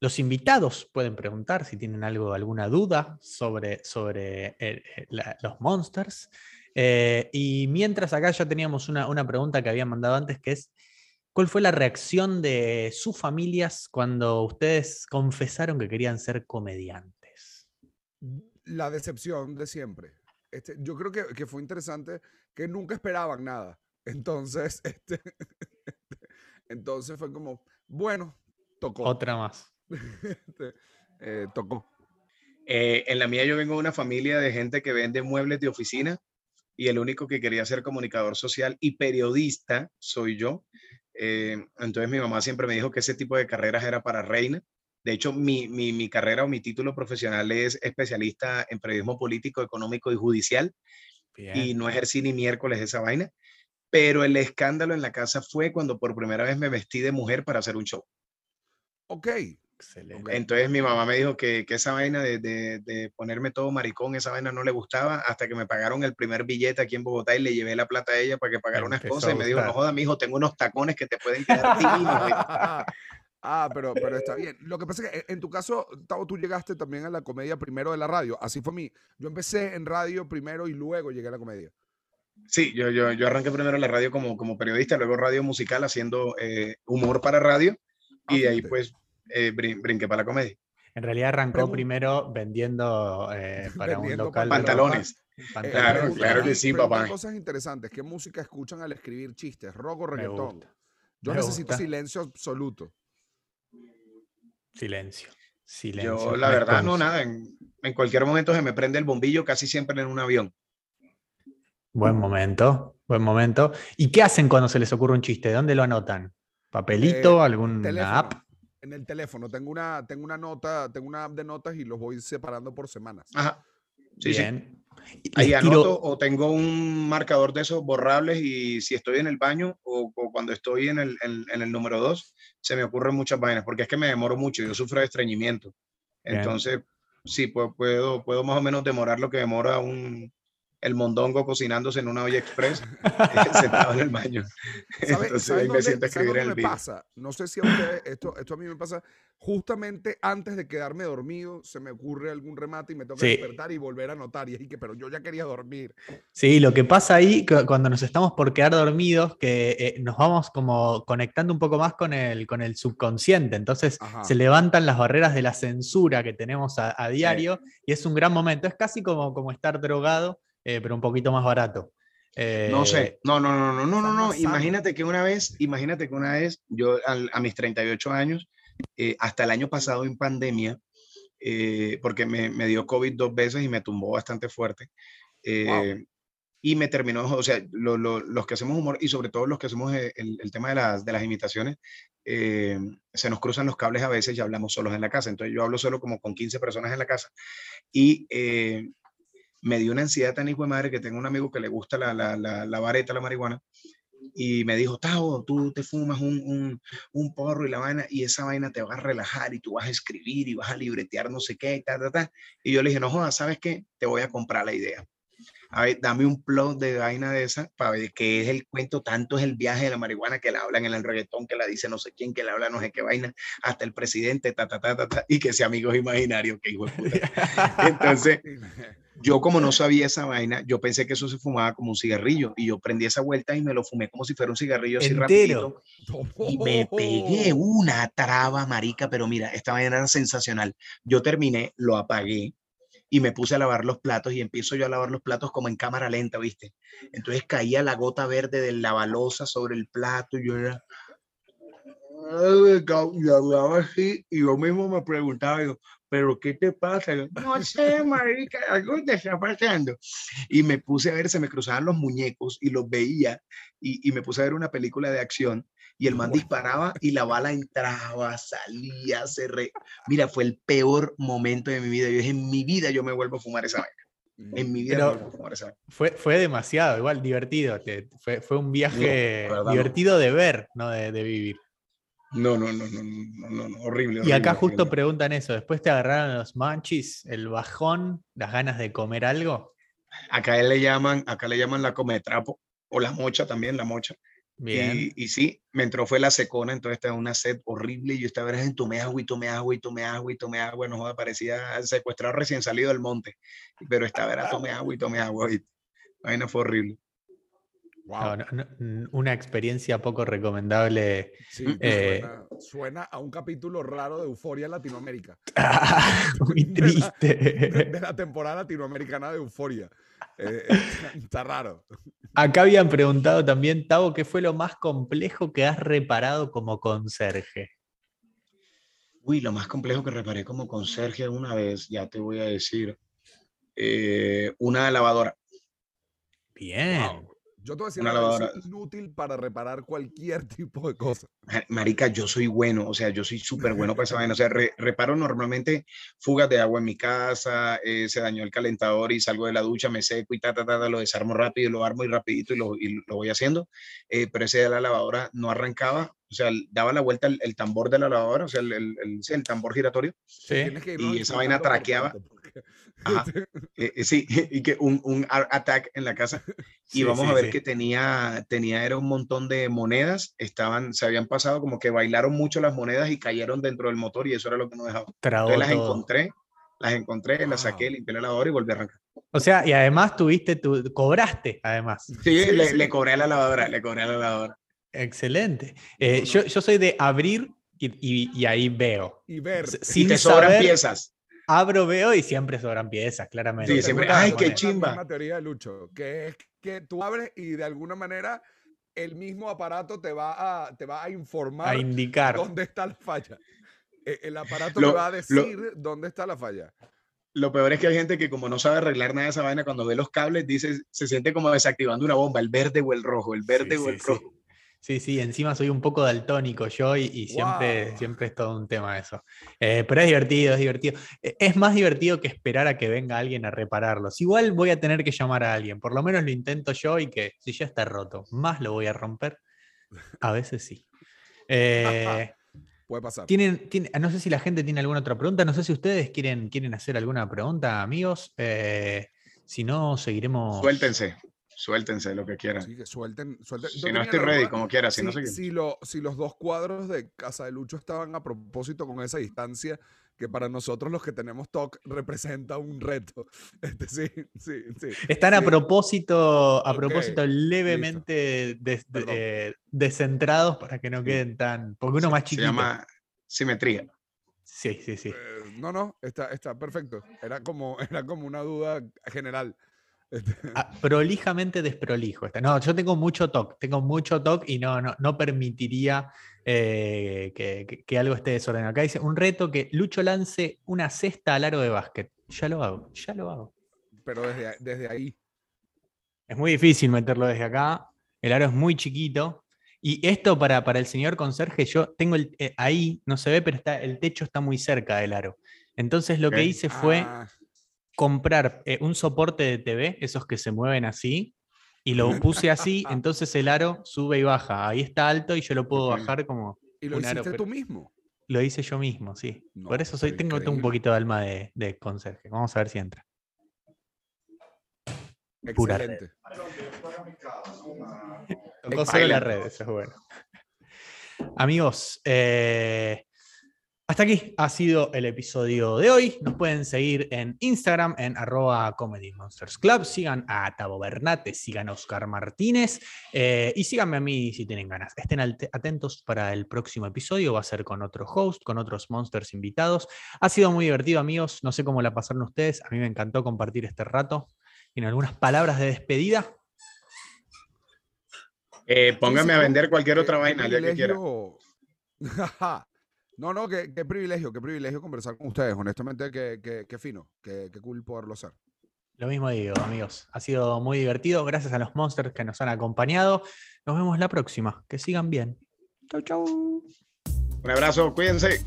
Speaker 2: Los invitados pueden preguntar si tienen algo, alguna duda sobre, sobre eh, eh, los monsters. Eh, y mientras acá ya teníamos una, una pregunta que habían mandado antes, que es, ¿cuál fue la reacción de sus familias cuando ustedes confesaron que querían ser comediantes?
Speaker 3: La decepción de siempre. Este, yo creo que, que fue interesante que nunca esperaban nada. Entonces, este, entonces fue como, bueno, tocó.
Speaker 2: Otra más.
Speaker 3: Este, eh, tocó.
Speaker 1: Eh, en la mía yo vengo de una familia de gente que vende muebles de oficina y el único que quería ser comunicador social y periodista soy yo. Eh, entonces mi mamá siempre me dijo que ese tipo de carreras era para reina. De hecho, mi, mi, mi carrera o mi título profesional es especialista en periodismo político, económico y judicial y no ejercí ni miércoles esa vaina. Pero el escándalo en la casa fue cuando por primera vez me vestí de mujer para hacer un show.
Speaker 3: Ok.
Speaker 2: Excelente.
Speaker 1: Entonces mi mamá me dijo que, que esa vaina de, de- de ponerme todo maricón, esa vaina no le gustaba hasta que me pagaron el primer billete aquí en Bogotá y le llevé la plata a ella para que pagara unas
Speaker 2: Empezó
Speaker 1: cosas
Speaker 2: a
Speaker 1: y me dijo, no joda, mijo, tengo unos tacones que te pueden quedar divinos.
Speaker 3: Ah, pero, pero está bien. Lo que pasa es que eh, en tu caso, Tavo, tú llegaste también a la comedia primero de la radio. Así fue mi. Yo empecé en radio primero y luego llegué a la comedia.
Speaker 1: Sí, yo, yo, yo arranqué primero en la radio como, como periodista, luego radio musical haciendo eh, humor para radio y de ahí pues eh, brin- brinqué para la comedia.
Speaker 2: En realidad arrancó primero vendiendo eh, para un
Speaker 3: Vendiendo
Speaker 2: local
Speaker 1: Pantalones.
Speaker 2: ropa,
Speaker 3: Eh,
Speaker 2: pantalones.
Speaker 1: Claro, claro que sí, papá.
Speaker 3: cosas interesantes. ¿Qué música escuchan al escribir chistes? ¿Rock o reggaetón? Yo
Speaker 2: me
Speaker 3: necesito
Speaker 2: gusta.
Speaker 3: silencio absoluto.
Speaker 2: Silencio. Silencio.
Speaker 1: Yo la verdad no, nada, en, en cualquier momento se me prende el bombillo casi siempre en un avión.
Speaker 2: Buen momento, buen momento. ¿Y qué hacen cuando se les ocurre un chiste? ¿Dónde lo anotan? ¿Papelito?
Speaker 3: Eh,
Speaker 2: ¿Alguna
Speaker 3: Teléfono.
Speaker 2: app?
Speaker 3: En el teléfono. Tengo una, tengo una nota, tengo una app de notas y los voy separando por semanas.
Speaker 1: Ajá. Sí.
Speaker 2: Bien.
Speaker 1: Ahí
Speaker 2: les tiro-
Speaker 1: anoto o tengo un marcador de esos borrables y si estoy en el baño o, o cuando estoy en el, en- en el número dos, se me ocurren muchas vainas porque es que me demoro mucho, yo sufro de estreñimiento.
Speaker 2: Bien.
Speaker 1: Entonces, sí, puedo, puedo, puedo más o menos demorar lo que demora un, el mondongo cocinándose en una olla express sentado en el baño.
Speaker 3: ¿Sabe-
Speaker 1: Entonces
Speaker 3: sabe
Speaker 1: ahí me siento a escribir en el
Speaker 3: me
Speaker 1: video.
Speaker 3: pasa? No sé si a ustedes, esto, esto a mí me pasa, justamente antes de quedarme dormido, se me ocurre algún remate y me tengo que
Speaker 2: Sí.
Speaker 3: despertar y volver a anotar. Y es que, pero yo ya quería dormir.
Speaker 2: Sí, lo que pasa ahí cu- cuando nos estamos por quedar dormidos, que eh, nos vamos como conectando un poco más con el, con el subconsciente. Entonces
Speaker 3: Ajá.
Speaker 2: se levantan las barreras de la censura que tenemos a, a diario y es un gran momento. Es casi como, como estar drogado, eh, pero un poquito más barato.
Speaker 1: No
Speaker 2: Eh,
Speaker 1: sé, no, no, no, no, no, no, no.
Speaker 3: sano.
Speaker 1: Imagínate que una vez, imagínate que una vez, yo al- a mis 38 años, eh, hasta el año pasado en pandemia, eh, porque me, me dio COVID dos veces y me tumbó bastante fuerte. eh, Y me terminó, o sea, lo- lo- los que hacemos humor y sobre todo los que hacemos eh, el, el tema de las, de las imitaciones, eh, se nos cruzan los cables a veces y hablamos solos en la casa. Entonces yo hablo solo como con 15 personas en la casa y eh, me dio una ansiedad tan hijo de madre que tengo un amigo que le gusta la, la, la, la vareta, la marihuana, y me dijo, Tao, tú te fumas un, un, un porro y la vaina, y esa vaina te va a relajar y tú vas a escribir y vas a libretear no sé qué, y ta, ta, ta. Y yo le dije, no jodas, ¿sabes qué? Te voy a comprar la idea. A ver, dame un plot de vaina de esa para ver qué es el cuento, tanto es el viaje de la marihuana que la hablan en el reggaetón, que la dice no sé quién, que la habla no sé qué vaina, hasta el presidente, ta, ta, ta, ta, ta, y que sea amigos imaginarios, que hijo de puta. Entonces, yo como no sabía esa vaina, yo pensé que eso se fumaba como un cigarrillo y yo prendí esa vuelta y me lo fumé como si fuera un cigarrillo así
Speaker 2: Entero.
Speaker 1: rapidito y me pegué una traba, marica, pero mira, esta vaina era sensacional. Yo terminé, lo apagué y me puse a lavar los platos y empiezo yo a lavar los platos como en cámara lenta, ¿viste? Entonces caía la gota verde de la balosa sobre el plato y yo era... Y hablaba así y yo mismo me preguntaba, yo, ¿pero qué te pasa? Yo, no sé, marica, algo te está pasando. Y me puse a ver, se me cruzaban los muñecos y los veía y, y me puse a ver una película de acción y el man disparaba y la bala entraba, salía, se re... Mira, fue el peor momento de mi vida. Yo dije, en mi vida yo me vuelvo a fumar esa vaina. En mi vida
Speaker 2: Pero-
Speaker 1: me vuelvo a fumar esa vaina.
Speaker 2: Fue, fue demasiado, igual divertido. te- fue, fue un viaje
Speaker 1: no.
Speaker 2: divertido de ver, no de, de vivir.
Speaker 1: No, no, no, no, no, no, no, horrible.
Speaker 2: Y acá justo
Speaker 1: horrible.
Speaker 2: preguntan eso, ¿después te agarraron los manchis, el bajón, las ganas de comer algo?
Speaker 1: Acá le llaman, acá le llaman la cometrapo o la mocha también, la mocha.
Speaker 2: Bien.
Speaker 1: Y, y sí, me entró fue la secona, entonces estaba una sed horrible y yo estaba en tomé agua y tomé agua y tomé agua y tomé agua, no joda, parecía secuestrado recién salido del monte, pero estaba era tomé agua y tomé agua y vaina fue horrible.
Speaker 2: No, no, no, n- una experiencia poco recomendable.
Speaker 3: Sí,
Speaker 2: Eh,
Speaker 3: suena, suena a un capítulo raro de Euforia en Latinoamérica.
Speaker 2: Muy
Speaker 3: De la- De,
Speaker 2: triste.
Speaker 3: de la temporada latinoamericana de Euforia. Eh, eh, está raro.
Speaker 2: Acá habían preguntado también, Tavo, ¿qué fue lo más complejo que has reparado como conserje?
Speaker 1: Uy, lo más complejo que reparé como conserje una vez, ya te voy a decir, eh, una lavadora.
Speaker 2: Bien.
Speaker 3: Wow. Yo te voy a decir,
Speaker 1: Una lavadora.
Speaker 3: inútil para reparar cualquier tipo de cosa.
Speaker 1: Ma- Marica, yo soy bueno, o sea, yo soy súper bueno para esa vaina. O sea, re- reparo normalmente fugas de agua en mi casa, eh, se dañó el calentador y salgo de la ducha, me seco y ta, ta, ta, ta, lo desarmo rápido, lo armo y rapidito y lo, y lo voy haciendo. Eh, pero ese de la lavadora no arrancaba o sea, daba la vuelta el, el tambor de la lavadora, o sea, el, el, el- tambor giratorio.
Speaker 2: Sí.
Speaker 1: Y esa vaina traqueaba. Ajá. Eh, eh, sí, y que un, un attack en la casa. Y
Speaker 2: Sí,
Speaker 1: vamos
Speaker 2: sí,
Speaker 1: a ver
Speaker 2: sí.
Speaker 1: que tenía, tenía era un montón de monedas, estaban, se habían pasado como que bailaron mucho las monedas y cayeron dentro del motor y eso era lo que no dejaba. Entonces las
Speaker 2: todo.
Speaker 1: encontré, las encontré, las saqué, limpié la lavadora y volví a arrancar.
Speaker 2: O sea, y además tuviste tu, cobraste, además.
Speaker 1: Sí,
Speaker 3: Sí,
Speaker 1: le,
Speaker 3: sí.
Speaker 1: le cobré a la lavadora, le cobré a la lavadora.
Speaker 2: Excelente. Eh, yo, yo soy de abrir y, y- y ahí veo.
Speaker 3: Y ver.
Speaker 2: S-
Speaker 1: Y
Speaker 2: Sin
Speaker 1: te sobran
Speaker 2: saber,
Speaker 1: piezas.
Speaker 2: abro, veo y siempre sobran piezas, claramente.
Speaker 1: Sí, siempre, ay, qué chimba.
Speaker 3: misma teoría de Lucho, que es que tú abres y de alguna manera el mismo aparato te va a, te va a informar
Speaker 2: A indicar.
Speaker 3: dónde está la falla. E- El aparato
Speaker 1: Lo-
Speaker 3: te va a
Speaker 1: lo-
Speaker 3: decir dónde está la falla.
Speaker 1: Lo peor es que hay gente que como no sabe arreglar nada de esa vaina, cuando ve los cables, dice, se siente como desactivando una bomba, el verde o el rojo, el verde
Speaker 2: Sí,
Speaker 1: o el
Speaker 2: sí.
Speaker 1: rojo.
Speaker 2: Sí, sí, encima soy un poco daltónico yo y, y siempre, siempre es todo un tema eso. Eh, pero es divertido, es divertido. Eh, Es más divertido que esperar a que venga alguien a repararlos. Igual voy a tener que llamar a alguien, por lo menos lo intento yo y que si ya está roto, más lo voy a romper. A veces sí. Eh,
Speaker 3: Puede pasar.
Speaker 2: ¿tienen, tienen- no sé si la gente tiene alguna otra pregunta, no sé si ustedes quieren, quieren hacer alguna pregunta, amigos. Eh, si no, seguiremos...
Speaker 1: Suéltense, suéltense lo que quieran.
Speaker 3: Sí, que suelten, suelten.
Speaker 1: Si no estoy ready, como quiera, si
Speaker 3: si,
Speaker 1: no sé
Speaker 3: si lo- si los dos cuadros de Casa de Lucho estaban a propósito con esa distancia, que para nosotros los que tenemos TOC representa un reto. Este, sí, sí, sí.
Speaker 2: Están a
Speaker 3: Sí.
Speaker 2: propósito, a propósito levemente des- eh, descentrados para que no queden tan. Porque uno más
Speaker 1: Se
Speaker 2: chiquito.
Speaker 1: llama simetría.
Speaker 2: Sí, sí, sí.
Speaker 3: Eh, no, no, está, está perfecto. Era como, era como una duda general. Este,
Speaker 2: Ah, prolijamente desprolijo. Está. No, yo tengo mucho TOC, tengo mucho TOC y no, no, no permitiría eh, que, que- que algo esté desordenado. Acá dice un reto que Lucho lance una cesta al aro de básquet. Ya lo hago, ya lo hago.
Speaker 3: pero desde, desde ahí.
Speaker 2: Es muy difícil meterlo desde acá. El aro es muy chiquito. Y esto para, para el señor conserje, yo tengo el, eh, ahí, no se ve, pero está, el techo está muy cerca del aro. Entonces lo que hice fue
Speaker 3: Ah,
Speaker 2: comprar eh, un soporte de TV, esos que se mueven así, y lo puse así, entonces el aro sube y baja. Ahí está alto y yo lo puedo bajar como
Speaker 3: y lo
Speaker 2: un
Speaker 3: hiciste tú mismo.
Speaker 2: lo hice yo mismo, sí.
Speaker 3: No,
Speaker 2: Por eso soy, tengo, un poquito de alma de, de conserje. Vamos a ver si entra. Pura red.
Speaker 3: Excelente.
Speaker 2: Tocó solo la red, eso es bueno. Amigos, eh, hasta aquí ha sido el episodio de hoy. Nos pueden seguir en Instagram en arroba Comedy Monsters Club. Sigan a Tabo Bernate, sigan a Oscar Martínez eh, y síganme a mí si tienen ganas. Estén atentos para el próximo episodio. Va a ser con otro host, con otros Monsters invitados. Ha sido muy divertido, amigos. No sé cómo la pasaron ustedes. A mí me encantó compartir este rato. ¿Tienen algunas palabras de despedida?
Speaker 1: Eh, póngame a vender cualquier otra vaina día que quiera.
Speaker 3: no, no, qué, qué privilegio, qué privilegio conversar con ustedes. Honestamente, qué, qué- qué fino, qué, qué cool poderlo hacer.
Speaker 2: Lo mismo digo, amigos. Ha sido muy divertido. Gracias a los monsters que nos han acompañado. Nos vemos la próxima. Que sigan bien. Chau, chau.
Speaker 1: Un abrazo, cuídense.